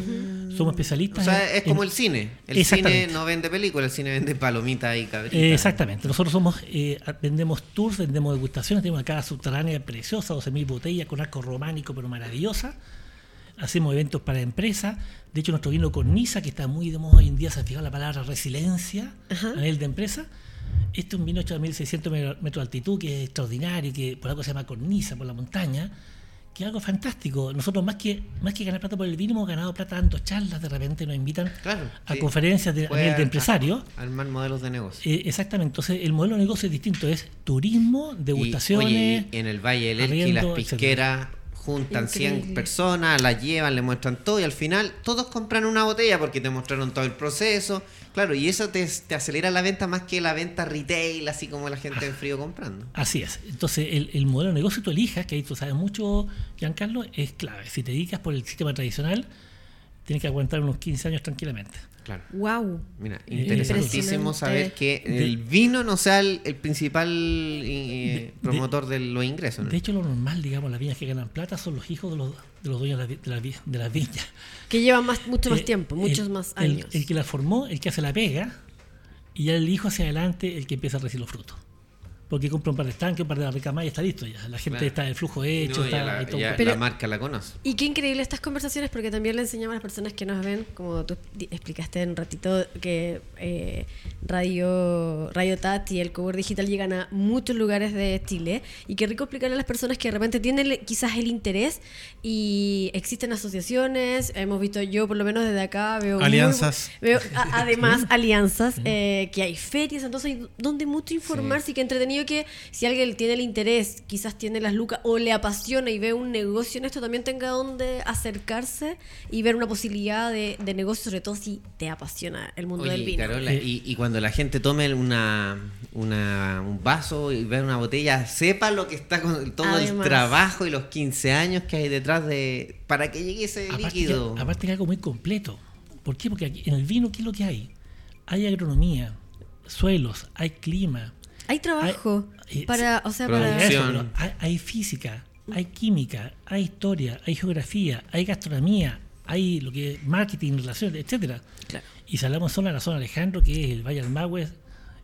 somos O especialistas. sea, en- es como en- el cine. El cine no vende películas, el cine vende palomitas y cabritas. Eh, exactamente. Nosotros somos eh, vendemos tours, vendemos degustaciones, tenemos una casa subterránea preciosa, 12.000 botellas con arco románico, pero maravillosa. Hacemos eventos para empresas. De hecho, nuestro vino Cornisa, que está muy de moda hoy en día, se ha fijado la palabra resiliencia Ajá. a nivel de empresa. Este es un vino hecho a 1600 me- metros de altitud, que es extraordinario, que por algo se llama Cornisa, por la montaña, que es algo fantástico. Nosotros, más que, más que ganar plata por el vino, hemos ganado plata dando charlas, de repente nos invitan Claro, a sí. conferencias de, a nivel de ar- empresarios. Armar modelos de negocio. Eh, exactamente, entonces el modelo de negocio es distinto, es turismo, Y, degustaciones. oye, y en el Valle del Elqui las pisqueras juntan 100 Increíble. personas, las llevan, le muestran todo y al final todos compran una botella porque te mostraron todo el proceso. Claro, y eso te, te acelera la venta más que la venta retail, así como la gente en frío comprando. Así es. Entonces, el, el modelo de negocio que tú elijas, que ahí tú sabes mucho, Giancarlo, es clave. Si te dedicas por el sistema tradicional, tienes que aguantar unos 15 años tranquilamente. Claro. Wow. Mira, Eh, interesantísimo saber que el vino no sea el, el principal eh, De- promotor de, los ingresos. ¿no? De hecho, lo normal, digamos, las viñas que ganan plata son los hijos de los, de los dueños de, la vi- de, la las viñas. Que lleva más, mucho más Eh, tiempo, el- muchos más el- años. El, que la formó, el que hace la pega, y ya el hijo hacia adelante, el que empieza a recibir los frutos. Porque compra un par de estanques, un par de barricas y está listo ya. La gente Claro. está el flujo hecho, No, está ya la, todo ya Pero- la marca la conoce. Y qué increíble estas conversaciones porque también le enseñamos a las personas que nos ven, como tú explicaste en un ratito, que eh, Radio, Radio TAT y el Cowork Digital llegan a muchos lugares de Chile y qué rico explicarle a las personas que de repente tienen quizás el interés y existen asociaciones, hemos visto yo por lo menos desde acá veo... muy Alianzas. bu- veo a- además alianzas, eh, que hay ferias, entonces hay donde mucho informarse y que entretenido que si alguien tiene el interés, quizás tiene las lucas o le apasiona y ve un negocio en esto, también tenga donde acercarse y ver una posibilidad de, de negocio, sobre todo si te apasiona el mundo del vino. Carola, y, y cuando la gente tome una, una- un vaso y vea una botella, sepa lo que está con todo el trabajo y los 15 años que hay detrás de para que llegue ese Aparte líquido. que, aparte que algo muy completo. ¿Por qué? Porque aquí en el vino, ¿qué es lo que hay? Hay agronomía, suelos, hay clima. Hay trabajo Hay- para, o sea, para... Eso, hay, hay física, hay química, hay historia, hay geografía, hay gastronomía, hay lo que es marketing, relaciones, etcétera. Claro. Y si hablamos solo de la zona Alejandro, que es el Valle del Magüe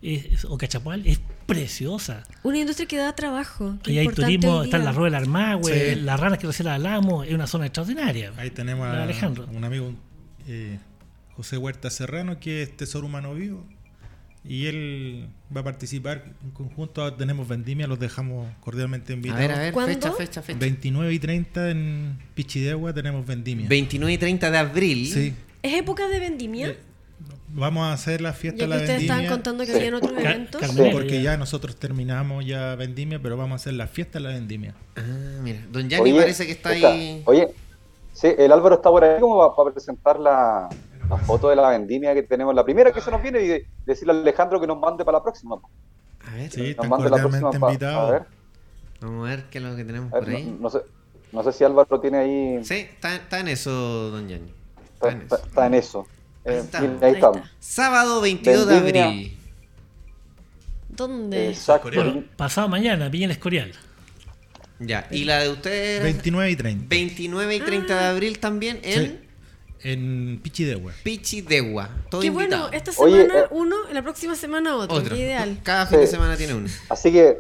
es- es- o Cachapual, es preciosa. Una industria que da trabajo. qué Ahí hay turismo, hoy está día. la Rueda del Armagüe, Sí. las ranas que recién hablamos, es una zona extraordinaria. Ahí tenemos a Alejandro. un amigo, eh, José Huerta Serrano, que es Tesoro Humano Vivo. Y él va a participar en conjunto. Tenemos vendimia, los dejamos cordialmente A invitados. ver, a ver, ¿Cuándo? fecha, fecha, fecha. 29 y 30 en Pichidegua tenemos vendimia. 29 y 30 de abril. Sí. ¿Es época de vendimia? Eh, Vamos a hacer la fiesta Ya de que la ustedes estaban vendimia. contando que Sí. habían otros Car- eventos. Carmen. Porque ya nosotros terminamos ya vendimia, pero vamos a hacer la fiesta de la vendimia. Ah, mira. Don Yanni parece que está escucha, ahí. Oye, sí, el Álvaro está por ahí como para presentar la, la foto de la vendimia que tenemos, la primera que se nos viene y de- decirle a Alejandro que nos mande para la próxima. A ver, Sí, Nos mande la próxima pa- invitados. a ver, vamos a ver qué es lo que tenemos ver, por ahí. no, no sé, no sé si Álvaro tiene ahí, Sí, está, está en eso, don Yanni. está, Está en está- eso. está en eso. Ahí Eh, está. mira, Ahí ahí estamos. está. Sábado 22 de Vendimia. abril. ¿Dónde? Exacto. Bueno, pasado mañana, Villa El Escorial. Ya, y la de ustedes. 29 y 30. 29 y 30 de abril también en Sí. En Pichidegua. Pichidegua. Todo Qué invitado. bueno, esta Oye, semana eh, uno, la próxima semana otro. Otro. Qué ideal. Cada fin de semana tiene uno. Así que,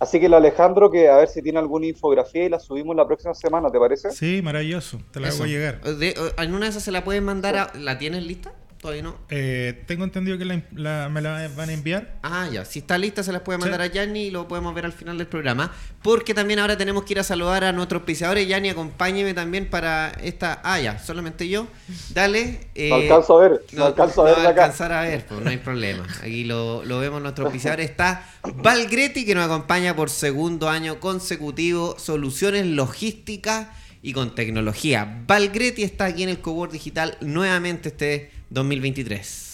así que el Alejandro que a ver si tiene alguna infografía y la subimos la próxima semana, ¿te parece? Sí, maravilloso. Te la Eso. hago llegar. De- en una de esas se la pueden mandar a... ¿La tienes lista? Todavía no. Eh, tengo entendido que la- la- me la van a enviar. Ah, ya. Si está lista, se las puede Sí. mandar a Yanni y lo podemos ver al final del programa. Porque también ahora tenemos que ir a saludar a nuestros auspiciadores. Yanni, acompáñeme también para esta. Ah, ya, solamente yo. Dale. eh, No alcanzo a ver, no, alcanzo a ver no de acá. alcanzar a ver, pues no hay problema. Aquí lo, lo vemos nuestros auspiciadores. Está Valgretti, que nos acompaña por segundo año consecutivo. Soluciones logísticas y con tecnología. Valgretti está aquí en el Cowork Digital nuevamente este 2023.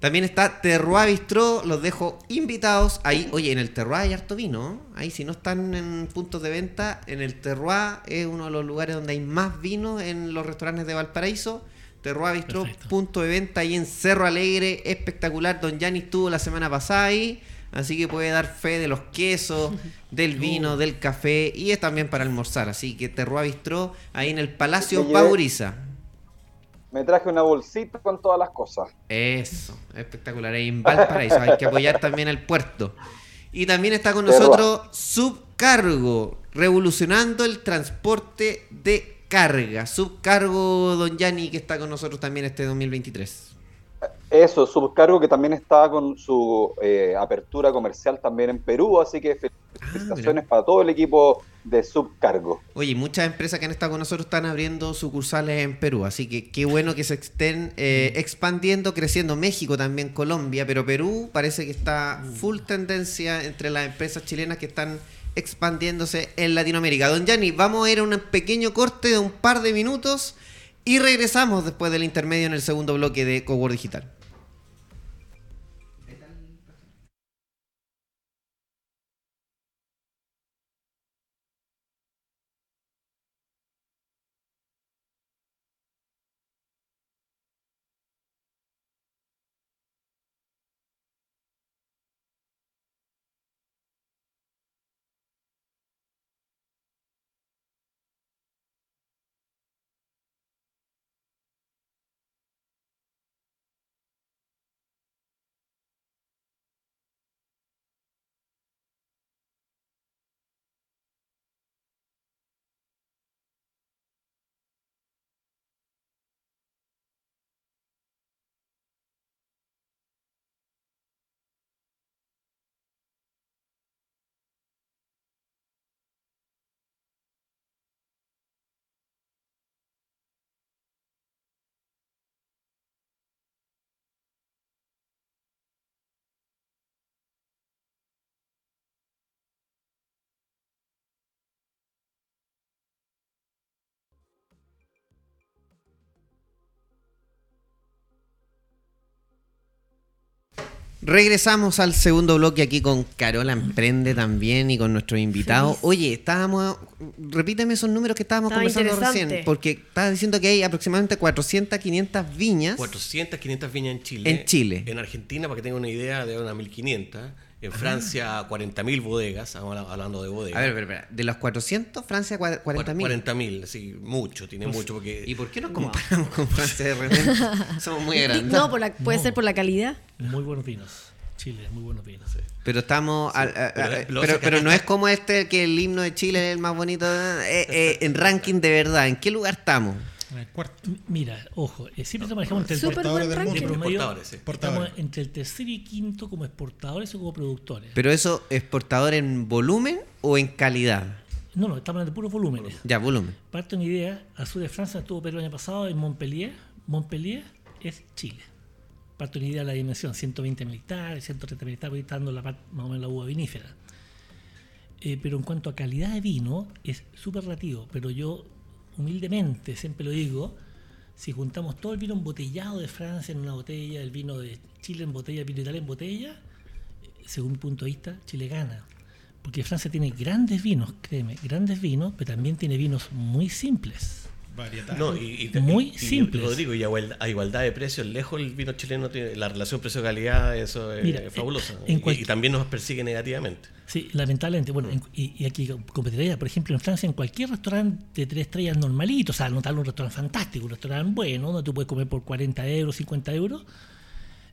También está Terroir Bistró, los dejo invitados. Ahí, oye, en el Terroir hay harto vino. Ahí, si no están en puntos de venta, en el Terroir es uno de los lugares donde hay más vino en los restaurantes de Valparaíso. Terroir Bistró, Perfecto. punto de venta ahí en Cerro Alegre, espectacular. Don Yanni estuvo la semana pasada ahí, así que puede dar fe de los quesos, del vino, del café y es también para almorzar. Así que Terroir Bistró, ahí en el Palacio Pauriza. Me traje una bolsita con todas las cosas. Eso, espectacular. Ahí en Valparaíso hay que apoyar también al puerto. Y también está con nosotros Subcargo, revolucionando el transporte de carga. Subcargo, don Yanni, que está con nosotros también este 2023. Eso, subcargo que también está con su eh, apertura comercial también en Perú, así que felicitaciones para todo el equipo de subcargo. Oye, muchas empresas que han estado con nosotros están abriendo sucursales en Perú, así que qué bueno que se estén eh, expandiendo, creciendo. México también, Colombia, pero Perú parece que está full tendencia entre las empresas chilenas que están expandiéndose en Latinoamérica. Don Yanni, vamos a ir a un pequeño corte de un par de minutos y regresamos después del intermedio en el segundo bloque de Cowork Digital. Regresamos al segundo bloque aquí con Carola Emprende también y con nuestro invitado. Oye, estábamos. Repíteme esos números que estábamos Estaba conversando recién. Porque estabas diciendo que hay aproximadamente 400, 500 viñas. 400, 500 viñas en Chile. En Chile. En Argentina, para que tengan una idea, de unas 1500. En Francia, 40.000 bodegas. Estamos hablando de bodegas. A ver, a ver, a ver. De los 400, Francia 40 mil. 40.000, sí, mucho, tiene mucho. Porque ¿Y por qué nos comparamos con Francia de repente? Somos muy grandes. No, por la- puede No. ser por la calidad. Muy buenos vinos. Chile, muy buenos vinos. Pero estamos. al- a- a- pero- pero, no es como este que el himno de Chile es el más bonito. eh, eh, en ranking de verdad. ¿En qué lugar estamos? En el cuarto. Mira, ojo, eh, siempre nos manejamos entre el buen del mundo. promedio, Exportadores, sí. Exportadores. estamos entre el tercer y quinto como exportadores o como productores. Pero eso, ¿exportador en volumen o en calidad? No, no, estamos hablando de puros volúmenes. Ya, volumen. Parte una idea, al sur de Francia estuvo Pedro el año pasado en Montpellier. Montpellier es Chile. Parte una idea de la dimensión, 120 mil hectáreas, 130 mil hectáreas, dando la parte, más o menos la uva vinífera. Eh, pero en cuanto a calidad de vino, es súper relativo. Pero yo, humildemente, siempre lo digo, si juntamos todo el vino embotellado de Francia en una botella, el vino de Chile en botella, el vino de Italia en botella, eh, según mi punto de vista, Chile gana. Porque Francia tiene grandes vinos, créeme, grandes vinos, pero también tiene vinos muy simples. Variedad. No, y, y- Muy y- y simples. Rodrigo, y a igual- a igualdad de precios, lejos el vino chileno tiene la relación precio-calidad, eso es Mira, fabulosa. en Y- también nos persigue negativamente. Sí, lamentablemente. Bueno, en- y, y aquí competiría, por ejemplo, en Francia, en cualquier restaurante de tres estrellas normalito, o sea, no tal un restaurante fantástico, un restaurante bueno, donde tú puedes comer por 40 euros, 50 euros.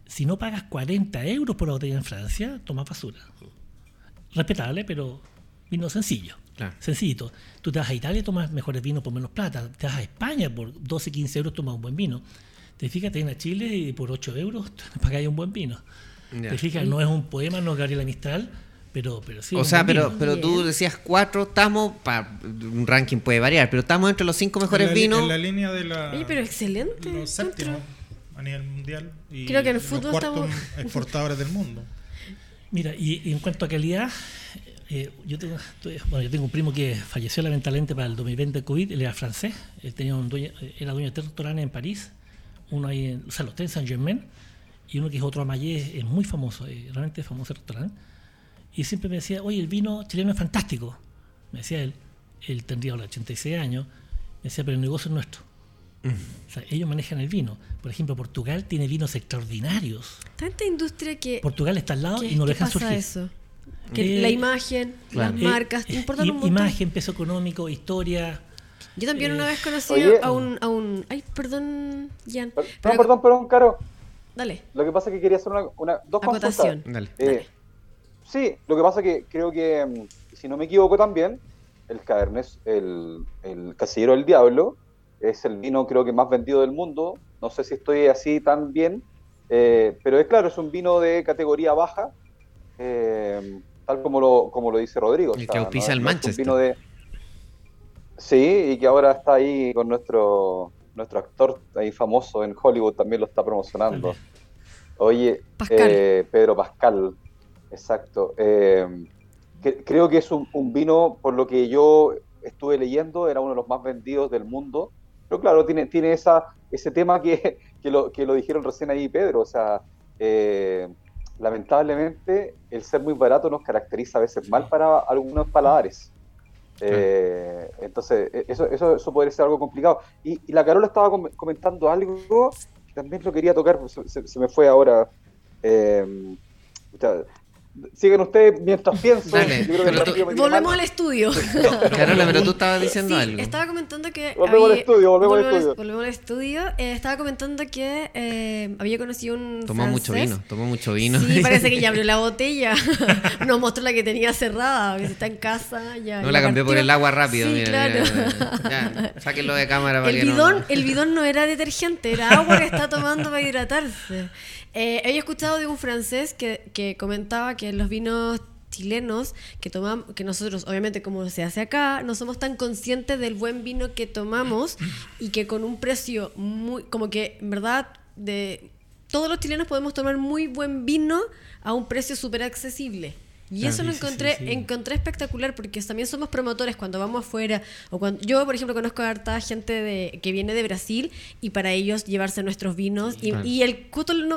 Si no pagas 40 euros por la botella en Francia, tomas basura. Respetable, pero vino sencillo. Claro. Sencillito. Tú te vas a Italia y tomas mejores vinos por menos plata. Te vas a España por 12, 15 euros tomas un buen vino. Te fijas, te vienes a Chile y por 8 euros pagáis un buen vino. Ya. Te fijas, no es un poema, no es Gabriela Mistral, pero, pero sí. o sea, pero, vino. pero tú decías cuatro, estamos, pa- un ranking puede variar, pero estamos entre los cinco mejores en la, li- vinos. En la línea de la, Oye, pero excelente. los séptimos a nivel mundial. Y Creo que en el los fútbol cuartos estamos- exportadores del mundo. Mira, y, y en cuanto a calidad, eh, yo, tengo, estoy- bueno, yo tengo un primo que falleció lamentablemente para el 2020 de COVID, él era francés, él tenía un dueño, era dueño de tres restaurantes en París, uno ahí, en, o sea, los tres en Saint-Germain, y uno que es otro Amayé, es muy famoso, eh, realmente es famoso el restaurante. Y siempre me decía, oye, el vino chileno es fantástico. Me decía él, él tendría ahora 86 años, me decía, pero el negocio es nuestro. O sea, ellos manejan el vino. Por ejemplo, Portugal tiene vinos extraordinarios. Tanta industria que. Portugal está al lado ¿qué- y no lo qué dejan pasa surgir. eso? Que Eh, la imagen, claro. las Eh, marcas, eh, importan un montón. Imagen, peso económico, historia. Yo también eh, una vez conocí Oye. a un, a un. Ay, perdón, Jan. Per- Pero- No, perdón, perdón, Caro. Dale, Lo que pasa es que quería hacer una, una- dos acotación. consultas. Dale. Eh, sí, lo que pasa es que creo que, mm, si no me equivoco también, el Cabernet, el, el Casillero del Diablo, es el vino creo que más vendido del mundo. No sé si estoy así tan bien, eh, pero es claro, es un vino de categoría baja, eh, tal como lo, como lo dice Rodrigo. El que auspicia no- el Manchester. vino de... Sí, y que ahora está ahí con nuestro nuestro actor ahí famoso en Hollywood, también lo está promocionando. Oye, Pascal. eh, Pedro Pascal, exacto. Eh, que- creo que es un, un vino, por lo que yo estuve leyendo, era uno de los más vendidos del mundo. Pero claro, tiene, tiene esa, ese tema que, que, lo, que lo dijeron recién ahí Pedro. O sea, eh, lamentablemente el ser muy barato nos caracteriza a veces mal para algunos paladares. Eh, entonces, e- eso, eso, eso podría ser algo complicado. Y, y la Carola estaba com- comentando algo que también lo quería tocar, se, me fue ahora. Eh, sigan ustedes mientras pienso. Dale, yo creo que tú- Volvemos mal. al estudio. Carola, pero tú estabas diciendo sí, algo. estaba comentando que. Volvemos al estudio, volvemos al estudio. volvemos al estudio. Eh, estaba comentando que eh, había conocido un. Tomó mucho vino, tomó mucho vino. Sí, parece que ya abrió la botella. Nos mostró la que tenía cerrada, que si está en casa. Ya, No la cambié por el agua rápido. Sí, mira, claro. mira, mira. Ya, sáquenlo de cámara para El que no- bidón, el bidón no era detergente, era agua que está tomando para hidratarse. Eh, había escuchado de un francés que, que comentaba que los vinos chilenos que tomamos, que nosotros, obviamente como se hace acá, no somos tan conscientes del buen vino que tomamos y que con un precio muy, como que en verdad, de todos los chilenos podemos tomar muy buen vino a un precio súper accesible. Y Claro, eso lo sí, encontré, sí, sí. encontré espectacular porque también somos promotores cuando vamos afuera o cuando yo por ejemplo conozco a harta gente de, que viene de Brasil y para ellos llevarse nuestros vinos y, Claro. y el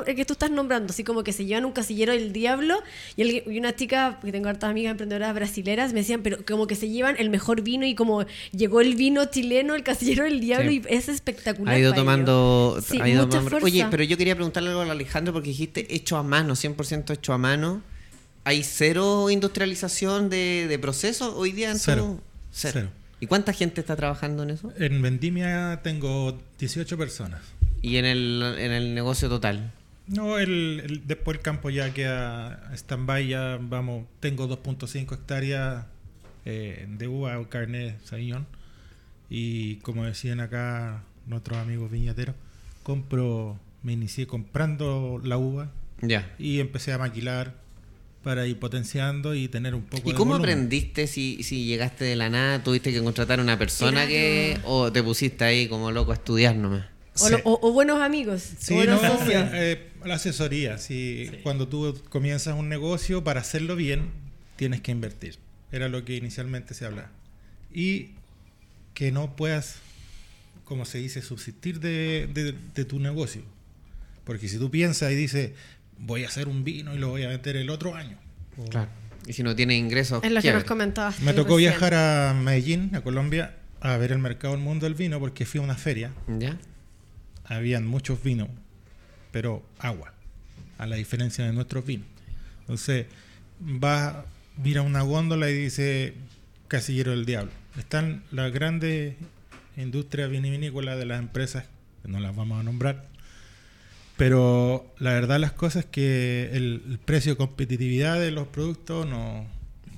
el que tú estás nombrando así como que se llevan un casillero del diablo y, el- y una chica que tengo hartas amigas emprendedoras brasileras me decían pero como que se llevan el mejor vino y como llegó el vino chileno el casillero del diablo y es espectacular Ha ido tomando. ha ido mucha tomando- fuerza. Oye, pero yo quería preguntarle algo a Alejandro porque dijiste hecho a mano, 100% hecho a mano. ¿Hay cero industrialización de, de procesos hoy día en Cero. Cero. Cero. ¿Y cuánta gente está trabajando en eso? En Vendimia tengo 18 personas. Y en el, en el negocio total. No, el, el- después el campo ya queda stand-by, ya vamos, tengo 2.5 hectáreas eh, de uva o carne Sauvignon. Y como decían acá, nuestros amigos viñateros, compro, me inicié comprando la uva Ya. y empecé a maquilar para ir potenciando y tener un poco ¿Y de cómo volumen. aprendiste si, si llegaste de la nada? ¿Tuviste que contratar a una persona que... o te pusiste ahí como loco a estudiar nomás? O, Sí. lo- o- o buenos amigos. Sí, o buenos no, socios. eh, la asesoría. Sí. Cuando tú comienzas un negocio, para hacerlo bien, tienes que invertir. Era lo que inicialmente se hablaba. Y que no puedas, como se dice, subsistir de, de- de tu negocio. Porque si tú piensas y dices, voy a hacer un vino y lo voy a vender el otro año. o- Claro. Y si no tiene ingresos... Es lo que nos comentabas. Me tocó recién. viajar a Medellín, a Colombia, a ver el mercado del mundo del vino porque fui a una feria. ¿Ya? habían muchos vinos, pero agua, a la diferencia de nuestros vinos. Entonces, va, mira una góndola y dice Casillero del Diablo. Están las grandes industrias vinivinícolas de las empresas, que no las vamos a nombrar, pero la verdad las cosas es que el, el precio de competitividad de los productos no,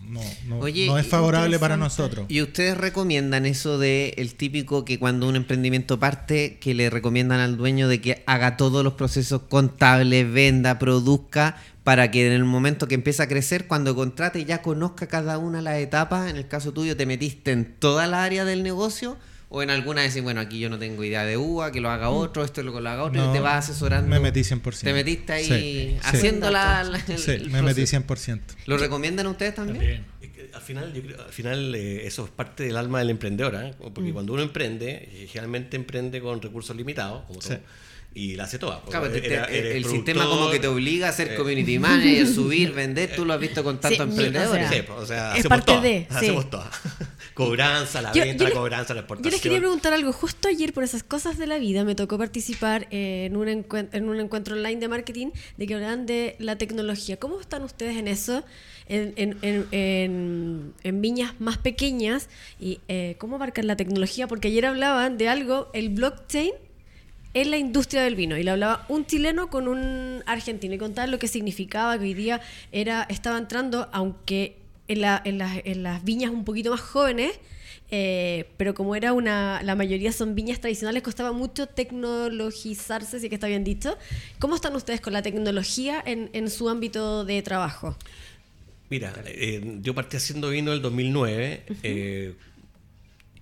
no, no- Oye, no es favorable para nosotros. ¿Y ustedes recomiendan eso de el típico que cuando un emprendimiento parte, que le recomiendan al dueño de que haga todos los procesos contables, venda, produzca, para que en el momento que empiece a crecer, cuando contrate ya conozca cada una de las etapas? En el caso tuyo, ¿te metiste en toda la área del negocio? ¿O en alguna decir, bueno, aquí yo no tengo idea de uva, que lo haga otro, esto es lo que lo haga otro, No, y te vas asesorando? Me metí 100%. ¿Te metiste ahí Sí, sí. haciendo la, la- el- Sí, el me metí proceso? 100%. ¿Lo recomiendan ustedes también? También. Es que al final, yo creo- al final eh, eso es parte del alma del emprendedor, ¿eh? porque Mm. cuando uno emprende, eh, generalmente emprende con recursos limitados, como Sí. todo, y la hace toda. Claro, te- era- el sistema como que te obliga a ser eh, community manager, subir, vender, tú lo has visto con tantos Sí, emprendedores. o sea, Sí, pues, o sea, es hacemos parte todo, de, sí. hacemos todo. cobranza, la Yo- venta, yo la cobranza, la Yo exportación. les quería preguntar algo. Justo ayer, por esas cosas de la vida, me tocó participar en un, en un encuentro online de marketing de que hablaban de la tecnología. ¿Cómo están ustedes en eso? En, en- en- en- en viñas más pequeñas. ¿Y eh, cómo abarcan la tecnología? Porque ayer hablaban de algo, el blockchain en la industria del vino. Y le hablaba un chileno con un argentino y contaban lo que significaba que hoy día era estaba entrando aunque en, la- en las, en las viñas un poquito más jóvenes eh, pero como era una la mayoría son viñas tradicionales costaba mucho tecnologizarse si es que está bien dicho. ¿cómo están ustedes con la tecnología en, en su ámbito de trabajo? Mira, eh, yo partí haciendo vino en el 2009 eh,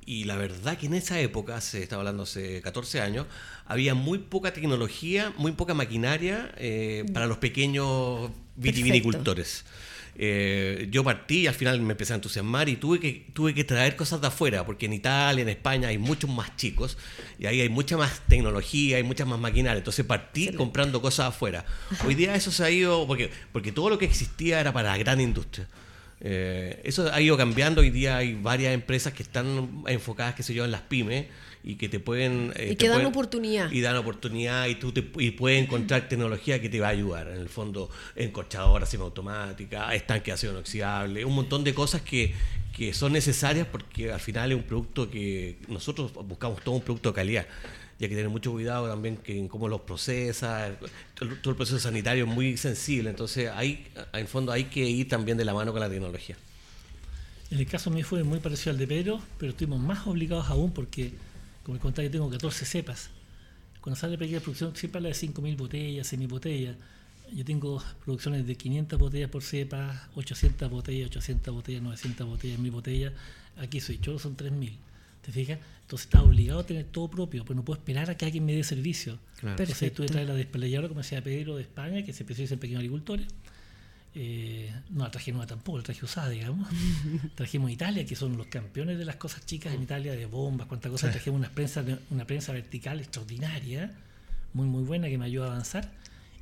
y la verdad que en esa época, se estaba hablando hace 14 años, había muy poca tecnología, muy poca maquinaria eh, para los pequeños vitivinicultores. Eh, yo partí y al final me empecé a entusiasmar y tuve que, tuve que traer cosas de afuera, porque en Italia, en España hay muchos más chicos y ahí hay mucha más tecnología, hay muchas más maquinaria. Entonces partí comprando cosas afuera. Hoy día eso se ha ido, porque, porque todo lo que existía era para la gran industria. Eh, eso ha ido cambiando. Hoy día hay varias empresas que están enfocadas, qué sé yo, en las pymes y que te pueden... eh, Y que dan pueden- oportunidad. Y dan oportunidad y tú te, y puedes encontrar tecnología que te va a ayudar. En el fondo, encorchadora semiautomática, estanque de acero inoxidable, un montón de cosas que, que son necesarias porque al final es un producto que nosotros buscamos todo un producto de calidad. Y hay que tener mucho cuidado también que en cómo los procesa, todo el proceso sanitario es muy sensible, entonces hay, en fondo hay que ir también de la mano con la tecnología. En el caso mío fue muy parecido al de Pedro, pero estuvimos más obligados aún porque, como les contaba, yo tengo 14 cepas. Cuando sale pequeña producción, siempre habla de 5.000 botellas, 6.000 botellas. Yo tengo producciones de 500 botellas por cepa, 800 botellas, 800 botellas, 900 botellas, 1.000 botellas. Aquí soy yo, son 3.000. ¿Te fijas? Entonces estaba obligado a tener todo propio, pues no puedo esperar a que alguien me dé servicio. Claro. Entonces que traer la desplayadora, como decía Pedro, de España, que se especializa en pequeños agricultores. Eh, no la traje nueva tampoco, la traje usada, digamos. Trajimos Italia, que son los campeones de las cosas chicas en Italia, de bombas, cuántas cosas. Sí. Trajimos una prensa, una prensa vertical extraordinaria, muy muy buena, que me ayuda a avanzar.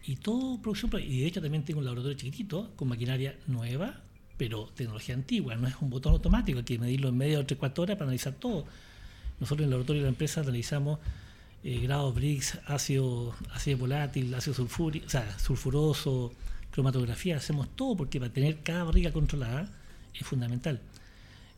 Y todo producción, pro- y de hecho también tengo un laboratorio chiquitito, con maquinaria nueva, pero tecnología antigua, no es un botón automático, hay que medirlo en media o tres, cuatro horas para analizar todo. Nosotros en el laboratorio de la empresa analizamos eh, grados Brix, ácido, ácido volátil, ácido sulfúrico, o sea, sulfuroso, cromatografía, hacemos todo porque para tener cada barriga controlada es fundamental.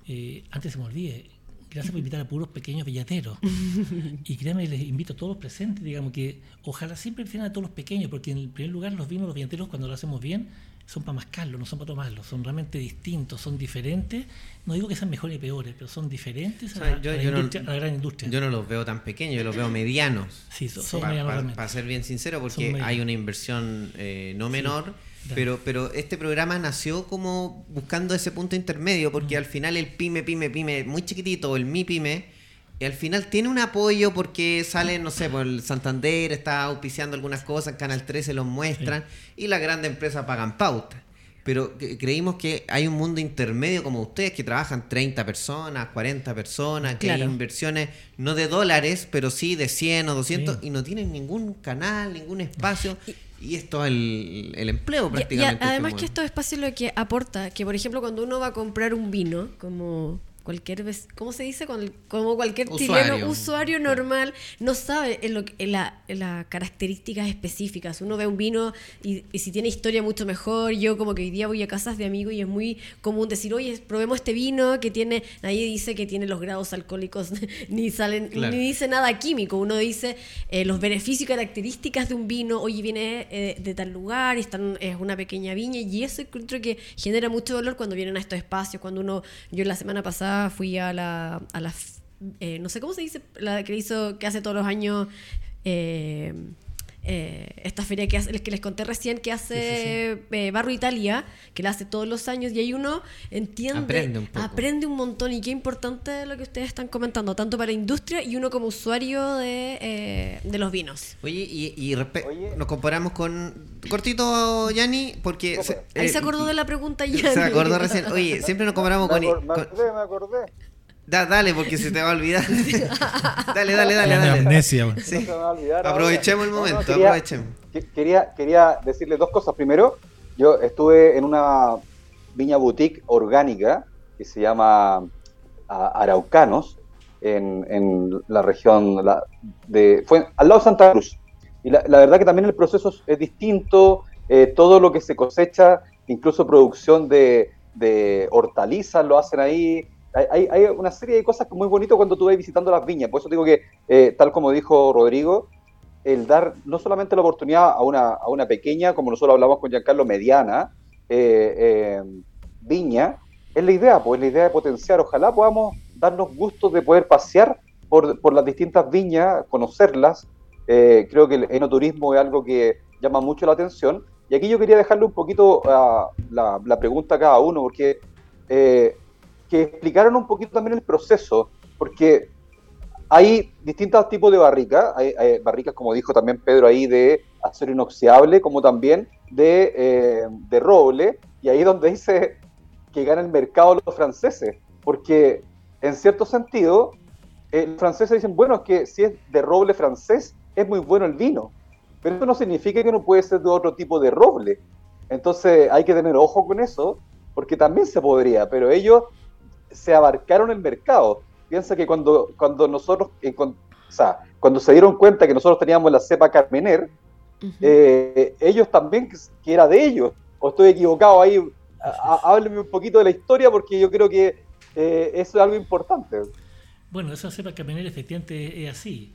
Eh, antes se me olvide, Gracias por invitar a puros pequeños villateros. y créanme, les invito a todos los presentes, digamos que ojalá siempre prefieran a todos los pequeños, porque en primer lugar los vinos, los villateros, cuando lo hacemos bien, son para mascarlo, no son para tomarlo, son realmente distintos, son diferentes. No digo que sean mejores y peores, pero son diferentes a, la, Yo- a la yo no- industria- a la gran industria. Yo no los veo tan pequeños, yo los veo medianos. Sí, son, son Para medianos realmente. ser bien sincero, porque hay una inversión eh, no menor, pero, pero este programa nació como buscando ese punto intermedio, Mm. porque al final el pyme, pyme, pyme, muy chiquitito, o el mi pyme, al final tiene un apoyo porque sale, no sé, por el Santander está auspiciando algunas cosas, Canal 13 los muestran, y las grandes empresas pagan pauta. Pero creímos que hay un mundo intermedio como ustedes que trabajan 30 personas, 40 personas, que hay inversiones no de dólares, pero sí de 100 o 200 Sí. y no tienen ningún canal, ningún espacio. Y esto es el, el empleo Y- Y, prácticamente. además este que estos espacios lo que aporta, que por ejemplo cuando uno va a comprar un vino, como cualquier vez, ¿cómo se dice? Como cualquier Usuario. chileno, usuario normal, no sabe en lo en la- en las características específicas. Uno ve un vino y, y si tiene historia mucho mejor. Yo como que hoy día voy a casas de amigos y es muy común decir, oye, probemos este vino que tiene, nadie dice que tiene los grados alcohólicos, ni salen, Claro. ni dice nada químico. Uno dice eh, los beneficios y características de un vino, oye, viene eh, de tal lugar, están, es una pequeña viña, y eso creo que genera mucho valor cuando vienen a estos espacios. Cuando uno, yo la semana pasada fui a la, a la eh, no sé cómo se dice, la que hizo, que hace todos los años. eh, eh, esta feria que, hace, el que les conté recién que hace eh, Barro Italia, que la hace todos los años, y ahí uno entiende, Aprende un poco. aprende un montón y qué importante lo que ustedes están comentando, tanto para la industria y uno como usuario de, eh, de los vinos. Oye, y, y Oye. nos comparamos con. Cortito, Yanni, porque. se- Ahí eh, se acordó de la pregunta Se ya. acordó recién. Oye, siempre nos comparamos Me, con. me con- acordé, me acordé. Da- dale, porque se te va a olvidar. dale, dale, dale, dale. amnesia. Sí. No se me va a olvidar ahora. Aprovechemos el No, no, momento, quería- aprovechemos. que- Quería, quería decirle dos cosas. Primero, yo estuve en una viña boutique orgánica que se llama a- Araucanos, en, en la región la- de. Fue al lado de Santa Cruz. Y la, la verdad que también el proceso es, es distinto, eh, todo lo que se cosecha, incluso producción de, de hortalizas lo hacen ahí. Hay, hay- una serie de cosas muy bonitas cuando tú vas visitando las viñas. Por eso digo que, eh, tal como dijo Rodrigo, el dar no solamente la oportunidad a una, a una pequeña, como nosotros hablamos con Giancarlo, mediana eh, eh, viña, es la idea, pues es la idea de potenciar. Ojalá podamos darnos gustos de poder pasear por, por las distintas viñas, conocerlas. Creo que el enoturismo es algo que llama mucho la atención. Y aquí yo quería dejarle un poquito ah, la, pregunta a cada uno, porque que explicaran un poquito también el proceso, porque hay distintos tipos de barricas, hay, barricas, como dijo también Pedro ahí, de acero inoxidable, como también de, eh, de roble, y ahí es donde dice que gana el mercado los franceses, porque en cierto sentido, eh, los franceses dicen, bueno, es que si es de roble francés, es muy bueno el vino, pero eso no significa que no puede ser de otro tipo de roble. Entonces hay que tener ojo con eso, porque también se podría, pero ellos se abarcaron el mercado. Piensa que cuando, cuando nosotros, eh, con- o sea, cuando se dieron cuenta que nosotros teníamos la cepa Carmener, eh, ellos también, que, era de ellos, o estoy equivocado ahí, hábleme un poquito de la historia porque yo creo que eh, eso es algo importante. Bueno, esa cepa caminera efectivamente es así.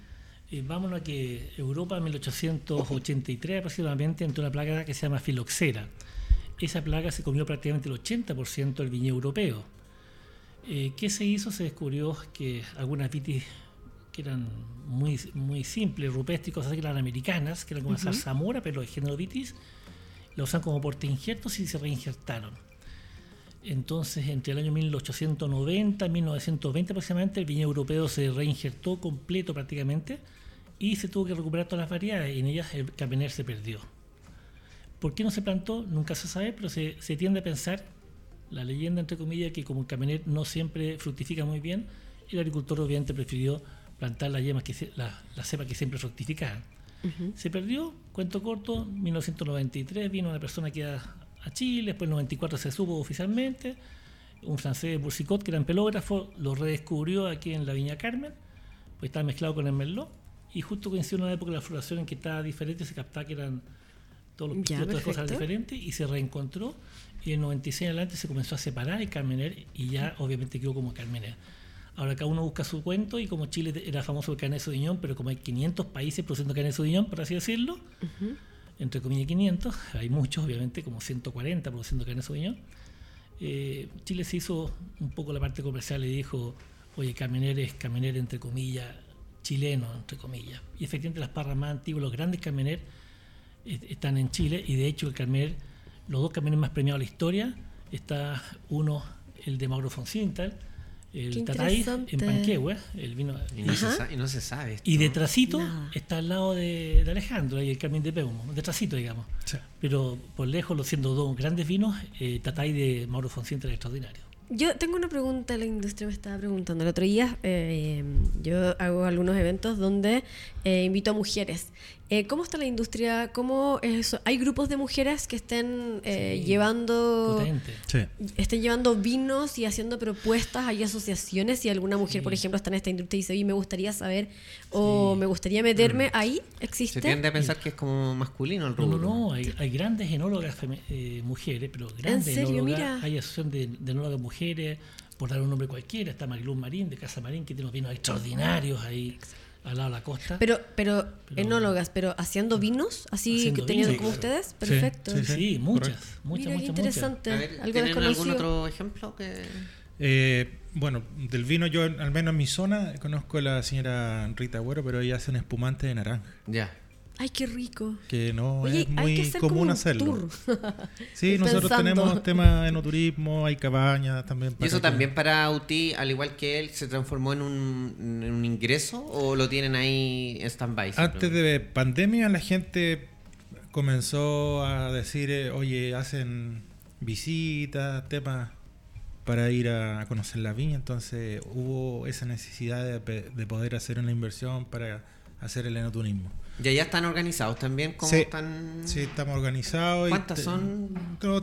Eh, vámonos a que Europa en 1883 aproximadamente entró una plaga que se llama filoxera. Esa plaga se comió prácticamente el 80% del viñedo europeo. Eh, ¿Qué se hizo? Se descubrió que algunas vitis que eran muy, muy simples, rupestres, cosas que eran americanas, que eran como uh zarzamora, pero de género vitis, la usan como portainjertos y se reinjertaron. Entonces, entre el año 1890 y 1920 aproximadamente, el viñedo europeo se reinjertó completo prácticamente y se tuvo que recuperar todas las variedades y en ellas el Cabernet se perdió. ¿Por qué no se plantó? Nunca se sabe, pero se, se tiende a pensar, la leyenda entre comillas, que como el Cabernet no siempre fructifica muy bien, el agricultor obviamente prefirió plantar las yemas que se- la, la cepa que siempre fructificaban. Se perdió, cuento corto, 1993 vino una persona que a, a Chile, después en 94 se supo oficialmente, un francés Boursicot, que era pelógrafo, lo redescubrió aquí en la Viña Carmen, pues estaba mezclado con el Merlot, y justo coincidió una época de la floración en que estaba diferente, se captaba que eran todos los todas cosas diferentes, y se reencontró, y en 96 en adelante se comenzó a separar el Carmener, y ya obviamente quedó como Carmener. Ahora cada uno busca su cuento y como Chile era famoso por Cabernet Sauvignon, pero como hay 500 países produciendo Cabernet Sauvignon, por así decirlo, entre comillas 500, hay muchos obviamente, como 140 produciendo Cabernet Sauvignon, eh, Chile se hizo un poco la parte comercial y dijo, oye, Carmener es Carmener entre comillas, chileno entre comillas. Y efectivamente las parras más antiguas, los grandes Carmener eh, están en Chile y de hecho el Carmener, los dos Carmener más premiados de la historia, está uno, el de Mauro Foncintal, el Tatay en. Panquehue, el vino... Y no, se Ajá. sa- y no se sabe. esto, Y ¿no? detrásito Nada. está al lado de, de Alejandro, ahí el Carmen de Peumo, detrásito, digamos. Sí. Pero por lejos, lo siendo dos grandes vinos, eh, Tatay de Mauro Foncintal es extraordinario. Yo tengo una pregunta, la industria me estaba preguntando. El otro día eh, yo hago algunos eventos donde eh, invito a mujeres. Eh, ¿Cómo está la industria? ¿Cómo es eso? ¿Hay grupos de mujeres que estén eh, Sí, llevando. Sí. estén llevando vinos y haciendo propuestas? ¿Hay asociaciones? Si alguna mujer, por ejemplo, está en esta industria y dice, "Oye, me gustaría saber o me gustaría meterme ahí, Se ¿existe? tiende a pensar que es como masculino el No, rubro. no, no, hay, hay grandes enólogas eh, mujeres, pero grandes serio? enólogas. Mira. Hay asociación de, de enólogas mujeres, por dar un nombre cualquiera, está Mariluz Marín de Casa Marín, que tiene unos vinos extraordinarios ahí al lado de la costa. Pero, pero, Pero- enólogas, pero haciendo vinos, así Haciendo que teniendo vinos, como claro. ustedes, perfecto. sí, sí, muchas, correcto. muchas, Mira, qué muchas, muchas. interesante. A ver, Algo ¿tienen algún otro ejemplo que...? Eh, bueno, del vino yo, al menos en mi zona, conozco a la señora Rita Agüero, pero ella hace un espumante de naranja, Ya. Ay, qué rico. que no Oye, es hay muy que hacer como común un hacerlo. tour. Sí, Estoy nosotros pensando. tenemos temas de enoturismo, hay cabañas también. ¿Y para eso que- también para Uti, al igual que él, se transformó en un, en un ingreso o lo tienen ahí en stand-by? Antes de pandemia la gente comenzó a decir, eh, oye, hacen visitas, temas para ir a conocer la viña, entonces hubo esa necesidad de, de poder hacer una inversión para hacer el enoturismo. ¿Y allá están organizados también? ¿Cómo Sí. están...? Sí, estamos organizados. y ¿Cuántas te- son?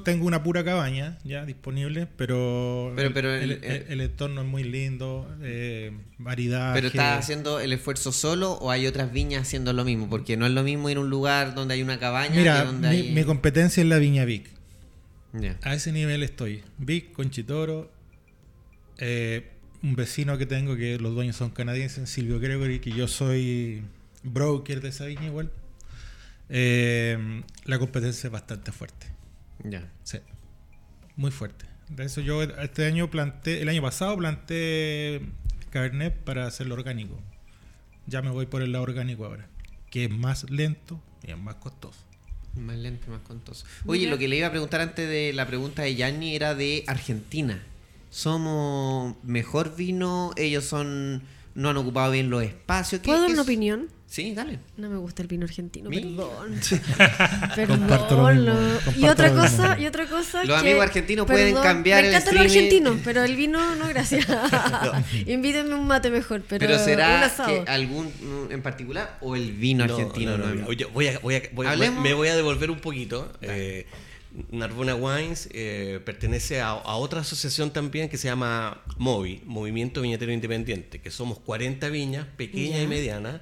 tengo una pura cabaña ya disponible, pero, Pero- pero el, el- el- el entorno es muy lindo, eh, variedad. ¿Pero estás haciendo el esfuerzo solo o hay otras viñas haciendo lo mismo? Porque no es lo mismo ir a un lugar donde hay una cabaña Mira, que donde mi, hay... mi competencia es la Viña Vic. A ese nivel estoy. Vic, Conchitoro, eh, un vecino que tengo que los dueños son canadienses, Silvio Gregory, que yo soy broker de esa viña igual. Eh, la competencia es bastante fuerte. Ya. Sí. Muy fuerte. De eso yo este año planté, el año pasado planté Cabernet para hacerlo orgánico. Ya me voy por el lado orgánico ahora, que es más lento y es más costoso. Más lento, más contoso. Oye, lo que le iba a preguntar antes de la pregunta de Yanni era de Argentina. ¿Somos mejor vino? ¿Ellos son no han ocupado bien los espacios? ¿Qué- ¿Puedo dar una opinión? Sí, dale. No me gusta el vino argentino, perdón. Comparto lo mismo, Perdón. Y otra lo mismo. cosa, y otra cosa Los que- amigos argentinos pueden cambiar Me el streaming. argentinos, pero el vino no, gracias. Invítenme un mate mejor, pero, Pero, un será asado. que algún en particular o el vino No, argentino? no, no, oye, voy a- voy a- voy a- Hablemos- me voy a devolver un poquito. Eh, Narbona Wines eh, pertenece a, a otra asociación también que se llama MOVI, Movimiento Viñatero Independiente, que somos 40 viñas, pequeñas y medianas,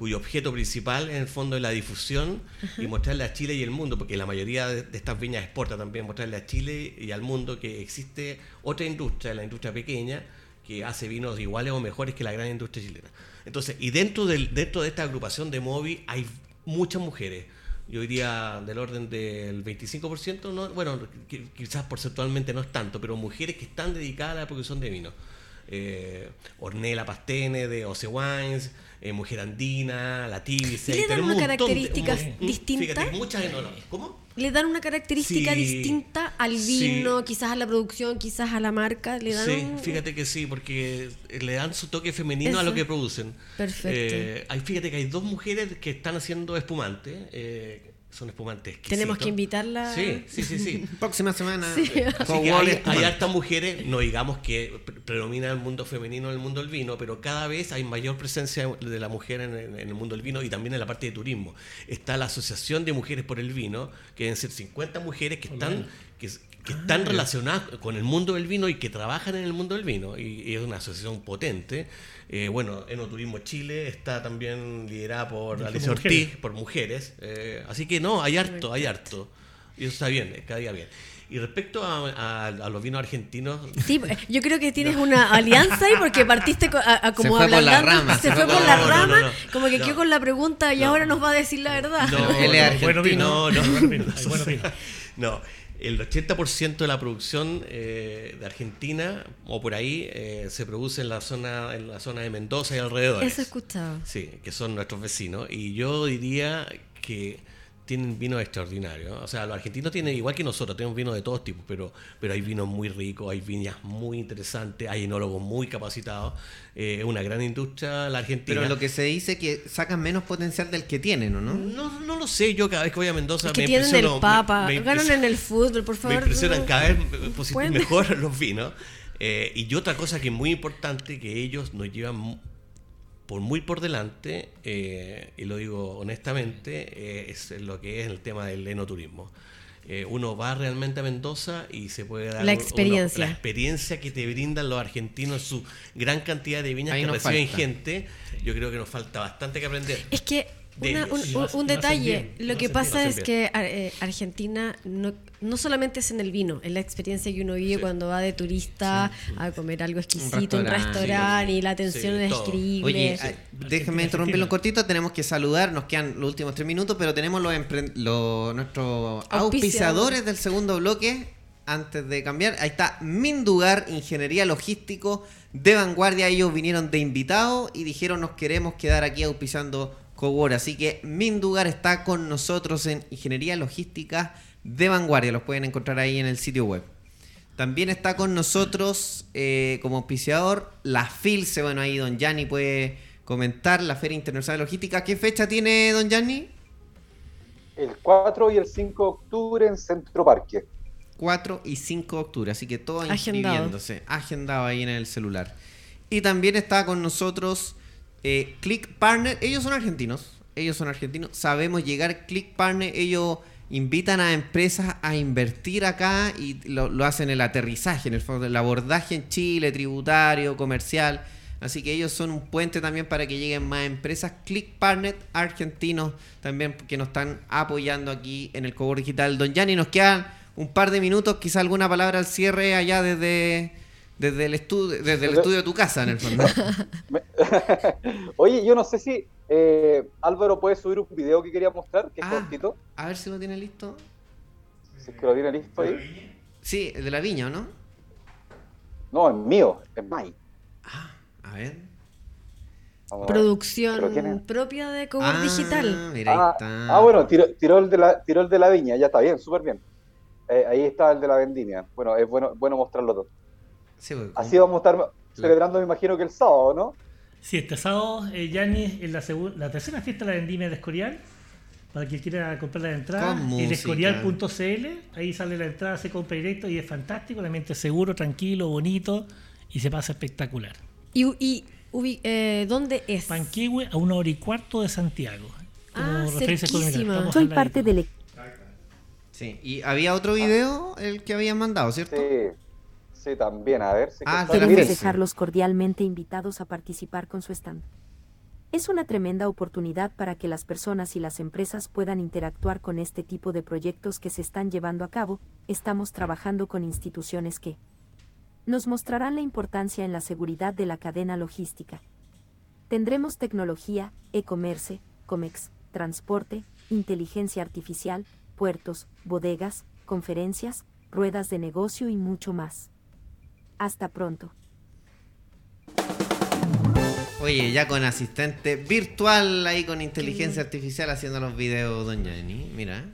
cuyo objeto principal es en el fondo la difusión y mostrarle a Chile y el mundo, porque la mayoría de, de estas viñas exporta también, mostrarle a Chile y al mundo que existe otra industria, la industria pequeña, que hace vinos iguales o mejores que la gran industria chilena. Entonces, y dentro, del, dentro de esta agrupación de Movi hay muchas mujeres. Yo diría del orden del 25%, no, bueno, qui- quizás porcentualmente no es tanto, pero mujeres que están dedicadas a la producción de vino. Eh, Ornella Pastene de Oce Wines, eh, Mujer Andina, La Tibice. ¿Y le dan una característica mon- distinta? Muchas enólogas. ¿Cómo? Le dan una característica Sí. distinta al Sí. vino, quizás a la producción, quizás a la marca. Le dan Sí, un- fíjate que sí, porque le dan su toque femenino a lo que producen. Perfecto. Eh, hay, fíjate que hay dos mujeres que están haciendo espumantes. eh, son espumantes exquisitos. Tenemos que invitarla. Sí, sí, sí, sí. Próxima semana. Sí. Así que hay, hay hartas mujeres, no digamos que pre- predomina el mundo femenino en el mundo del vino, pero cada vez hay mayor presencia de la mujer en, el- en el mundo del vino y también en la parte de turismo. Está la Asociación de Mujeres por el Vino, que deben ser 50 mujeres que están, que, que están relacionadas con el mundo del vino y que trabajan en el mundo del vino. Y, y es una asociación potente. Eh, bueno, Enoturismo Chile está también liderada por Alicia mujeres. Ortiz, por mujeres. Eh, así que no, hay harto, hay harto. Y eso está bien, eh, cada día bien. Y respecto a, a- a los vinos argentinos, Sí, yo creo que tienes una alianza ahí porque partiste co- a, a como Se fue por la rama, se se fue fue por la no, rama, no, no. como que No. quedó con la pregunta y No. ahora nos va a decir la verdad. No, él es no, Bueno, vino. No, no, Bueno, vino, hay bueno vino. No, el 80% de la producción eh, de Argentina o por ahí eh, se produce en la zona en la zona de Mendoza y alrededores. Eso he escuchado. Sí, que son nuestros vecinos. Y yo diría que tienen vinos extraordinarios. O sea, los argentinos tienen, igual que nosotros, tenemos vinos de todos tipos, pero, pero hay vinos muy ricos, hay viñas muy interesantes, hay enólogos muy capacitados. Eh, Es una gran industria la Argentina. Pero lo que se dice que sacan menos potencial del que tienen, ¿o no? No, no lo sé, yo cada vez que voy a Mendoza Es que me tienen impresiono- el papa, me- me ganan en el fútbol, por me favor. impresionan no- cada vez mejor los vinos. Eh, y otra cosa que es muy importante, que ellos nos llevan por muy por delante, eh, y lo digo honestamente, eh, es lo que es el tema del enoturismo. Eh, uno va realmente a Mendoza y se puede dar La uno- experiencia. la experiencia que te brindan los argentinos, su gran cantidad de viñas Ahí que reciben falta. gente. Yo creo que nos falta bastante que aprender. Es que una- un, detalle, bien, lo que pasa bien. es que eh, Argentina no, no solamente es en el vino, es la experiencia que uno vive Sí. cuando va de turista a comer algo exquisito, un restaurante. restaurante, y la atención Sí, es todo. increíble. Oye, Sí. ah, déjenme interrumpirlo un cortito, tenemos que saludar, nos quedan los últimos tres minutos, pero tenemos los, los- nuestros auspiciadores del segundo bloque. Antes de cambiar, ahí está Mindugar, Ingeniería Logístico de Vanguardia. Ellos vinieron de invitados y dijeron nos queremos quedar aquí auspiciando Cowork. Así que Mindugar está con nosotros en Ingeniería Logística de Vanguardia. Los pueden encontrar ahí en el sitio web. También está con nosotros eh, como auspiciador la FILCE. Bueno, ahí don Yanni puede comentar la Feria Internacional de Logística. ¿Qué fecha tiene don Yanni? El 4 y el 5 de octubre en Centro Parque. 4 y 5 de octubre. Así que todo Agendado. inscribiéndose. Agendado ahí en el celular. Y también está con nosotros eh, Click Partner. Ellos son argentinos. Ellos son argentinos. Sabemos llegar Click Partner. Ellos invitan a empresas a invertir acá y lo, hacen el aterrizaje, en el fondo, el abordaje en Chile, tributario, comercial. Así que ellos son un puente también para que lleguen más empresas. Click Partner argentinos también que nos están apoyando aquí en el Cowork Digital. Don Yanni, nos quedan un par de minutos, quizá alguna palabra al cierre allá desde, desde el estudio, desde el estudio de tu casa, en el fondo. Me- Oye, yo no sé si eh, Álvaro puede subir un video que quería mostrar, que es Ah. cortito. A ver si lo tiene listo. Si es que lo tiene listo ahí. Sí, el de la viña, ¿o ¿no? No, es mío, es Mai. A ver. Vamos a ver. Producción propia de Cowork Digital. Mira, ahí Ah, está. ah, bueno, tiró, tiró el de la, tiró el de la viña, ya está bien, súper bien. Eh, ahí está el de la vendimia. Bueno, es bueno, bueno mostrarlo todo. Sí, pues, Así vamos a estar celebrando, me imagino que el sábado, ¿no? Sí, este sábado, eh, Yanni, en la, la tercera fiesta de la vendimia de Escorial. Para quien quiera comprar la entrada, en escorial.cl. Ahí sale la entrada, se compra directo y es fantástico. El ambiente es seguro, tranquilo, bonito y se pasa espectacular. ¿Y, y ubi- eh, dónde es? Panquehue a una hora y cuarto de Santiago. Como Ah, referencia económica. cerquísima. Soy parte del equipo. Sí, y había otro video, el que habían mandado, ¿cierto? Sí, sí, también, a ver. Si Ah, está- Queremos dejarlos cordialmente invitados a participar con su stand. Es una tremenda oportunidad para que las personas y las empresas puedan interactuar con este tipo de proyectos que se están llevando a cabo. Estamos trabajando con instituciones que nos mostrarán la importancia en la seguridad de la cadena logística. Tendremos tecnología, e-commerce, COMEX, transporte, inteligencia artificial, puertos, bodegas, conferencias, ruedas de negocio y mucho más. Hasta pronto. Oye, ya con asistente virtual ahí con inteligencia artificial haciendo los videos, don Jenny. Mira.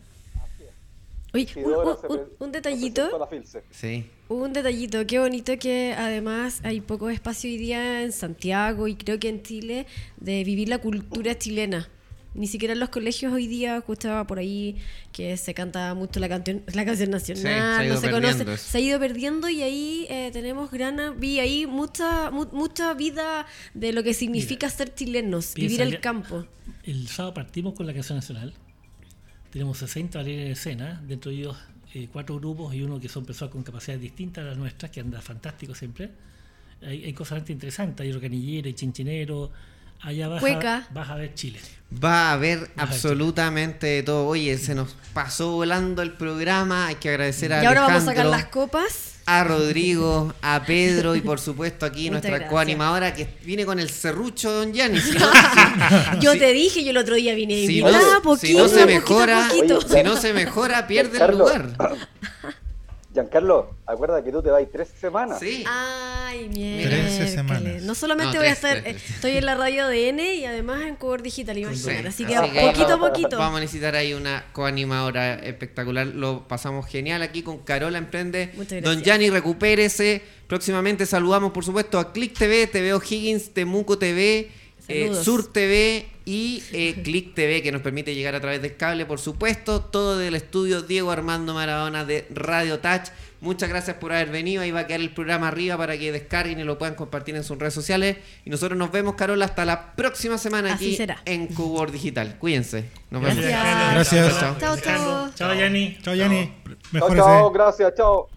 Oye, un, un- detallito. Sí. Un detallito, qué bonito que además hay poco espacio hoy día en Santiago y creo que en Chile de vivir la cultura chilena. Ni siquiera en los colegios hoy día, escuchaba por ahí que se canta mucho la, canción la canción nacional, Sí, se no se conoce, eso. se ha ido perdiendo y ahí eh, tenemos gran, vi ahí mucha, mu- mucha vida de lo que significa ser chilenos, vivir el campo. El sábado partimos con la canción nacional. Tenemos 60 bailarines en escena, dentro de ellos eh, cuatro grupos y uno que son personas con capacidades distintas a las nuestras, que anda fantástico siempre. Hay, hay cosas bastante interesantes, hay organillero, hay chinchinero, allá vas, Cueca. A, vas a ver Chile. Va a haber absolutamente de todo. Oye, se nos pasó volando el programa. Hay que agradecer a Y ahora vamos a sacar las copas. a Rodrigo, a Pedro y por supuesto aquí Muchas nuestra coanimadora que viene con el serrucho Don Gianni. Si no, Yo te dije, yo el otro día vine si invitada, no- poquito, si no se poquito mejora, poquito. Si no se mejora, pierde el lugar. Giancarlo, acuérdate que tú te vas tres semanas. Sí. Ay, Trece miércoles. semanas. No solamente No, voy a estar, tres, tres. estoy en la radio de N y además en Cover Digital, Sí. imaginar. Así que Así poquito a poquito. Vamos a necesitar ahí una coanimadora espectacular. Lo pasamos genial aquí con Carola Emprende. Muchas Don gracias. Gianni, recupérese. Próximamente saludamos, por supuesto, a Click TV, TV O'Higgins, Temuco TV, eh. Sur TV y eh, Click TV, que nos permite llegar a través del cable, por supuesto. Todo del estudio Diego Armando Maradona de Radio Touch. Muchas gracias por haber venido. Ahí va a quedar el programa arriba para que descarguen y lo puedan compartir en sus redes sociales. Y nosotros nos vemos, Carola, hasta la próxima semana Así aquí será. en Coworld Digital. Cuídense. Nos vemos. Gracias. Gracias. Chao, Chao, chao. Chao, Yanni. Chao, Yanni. Chao, chao, gracias, chao.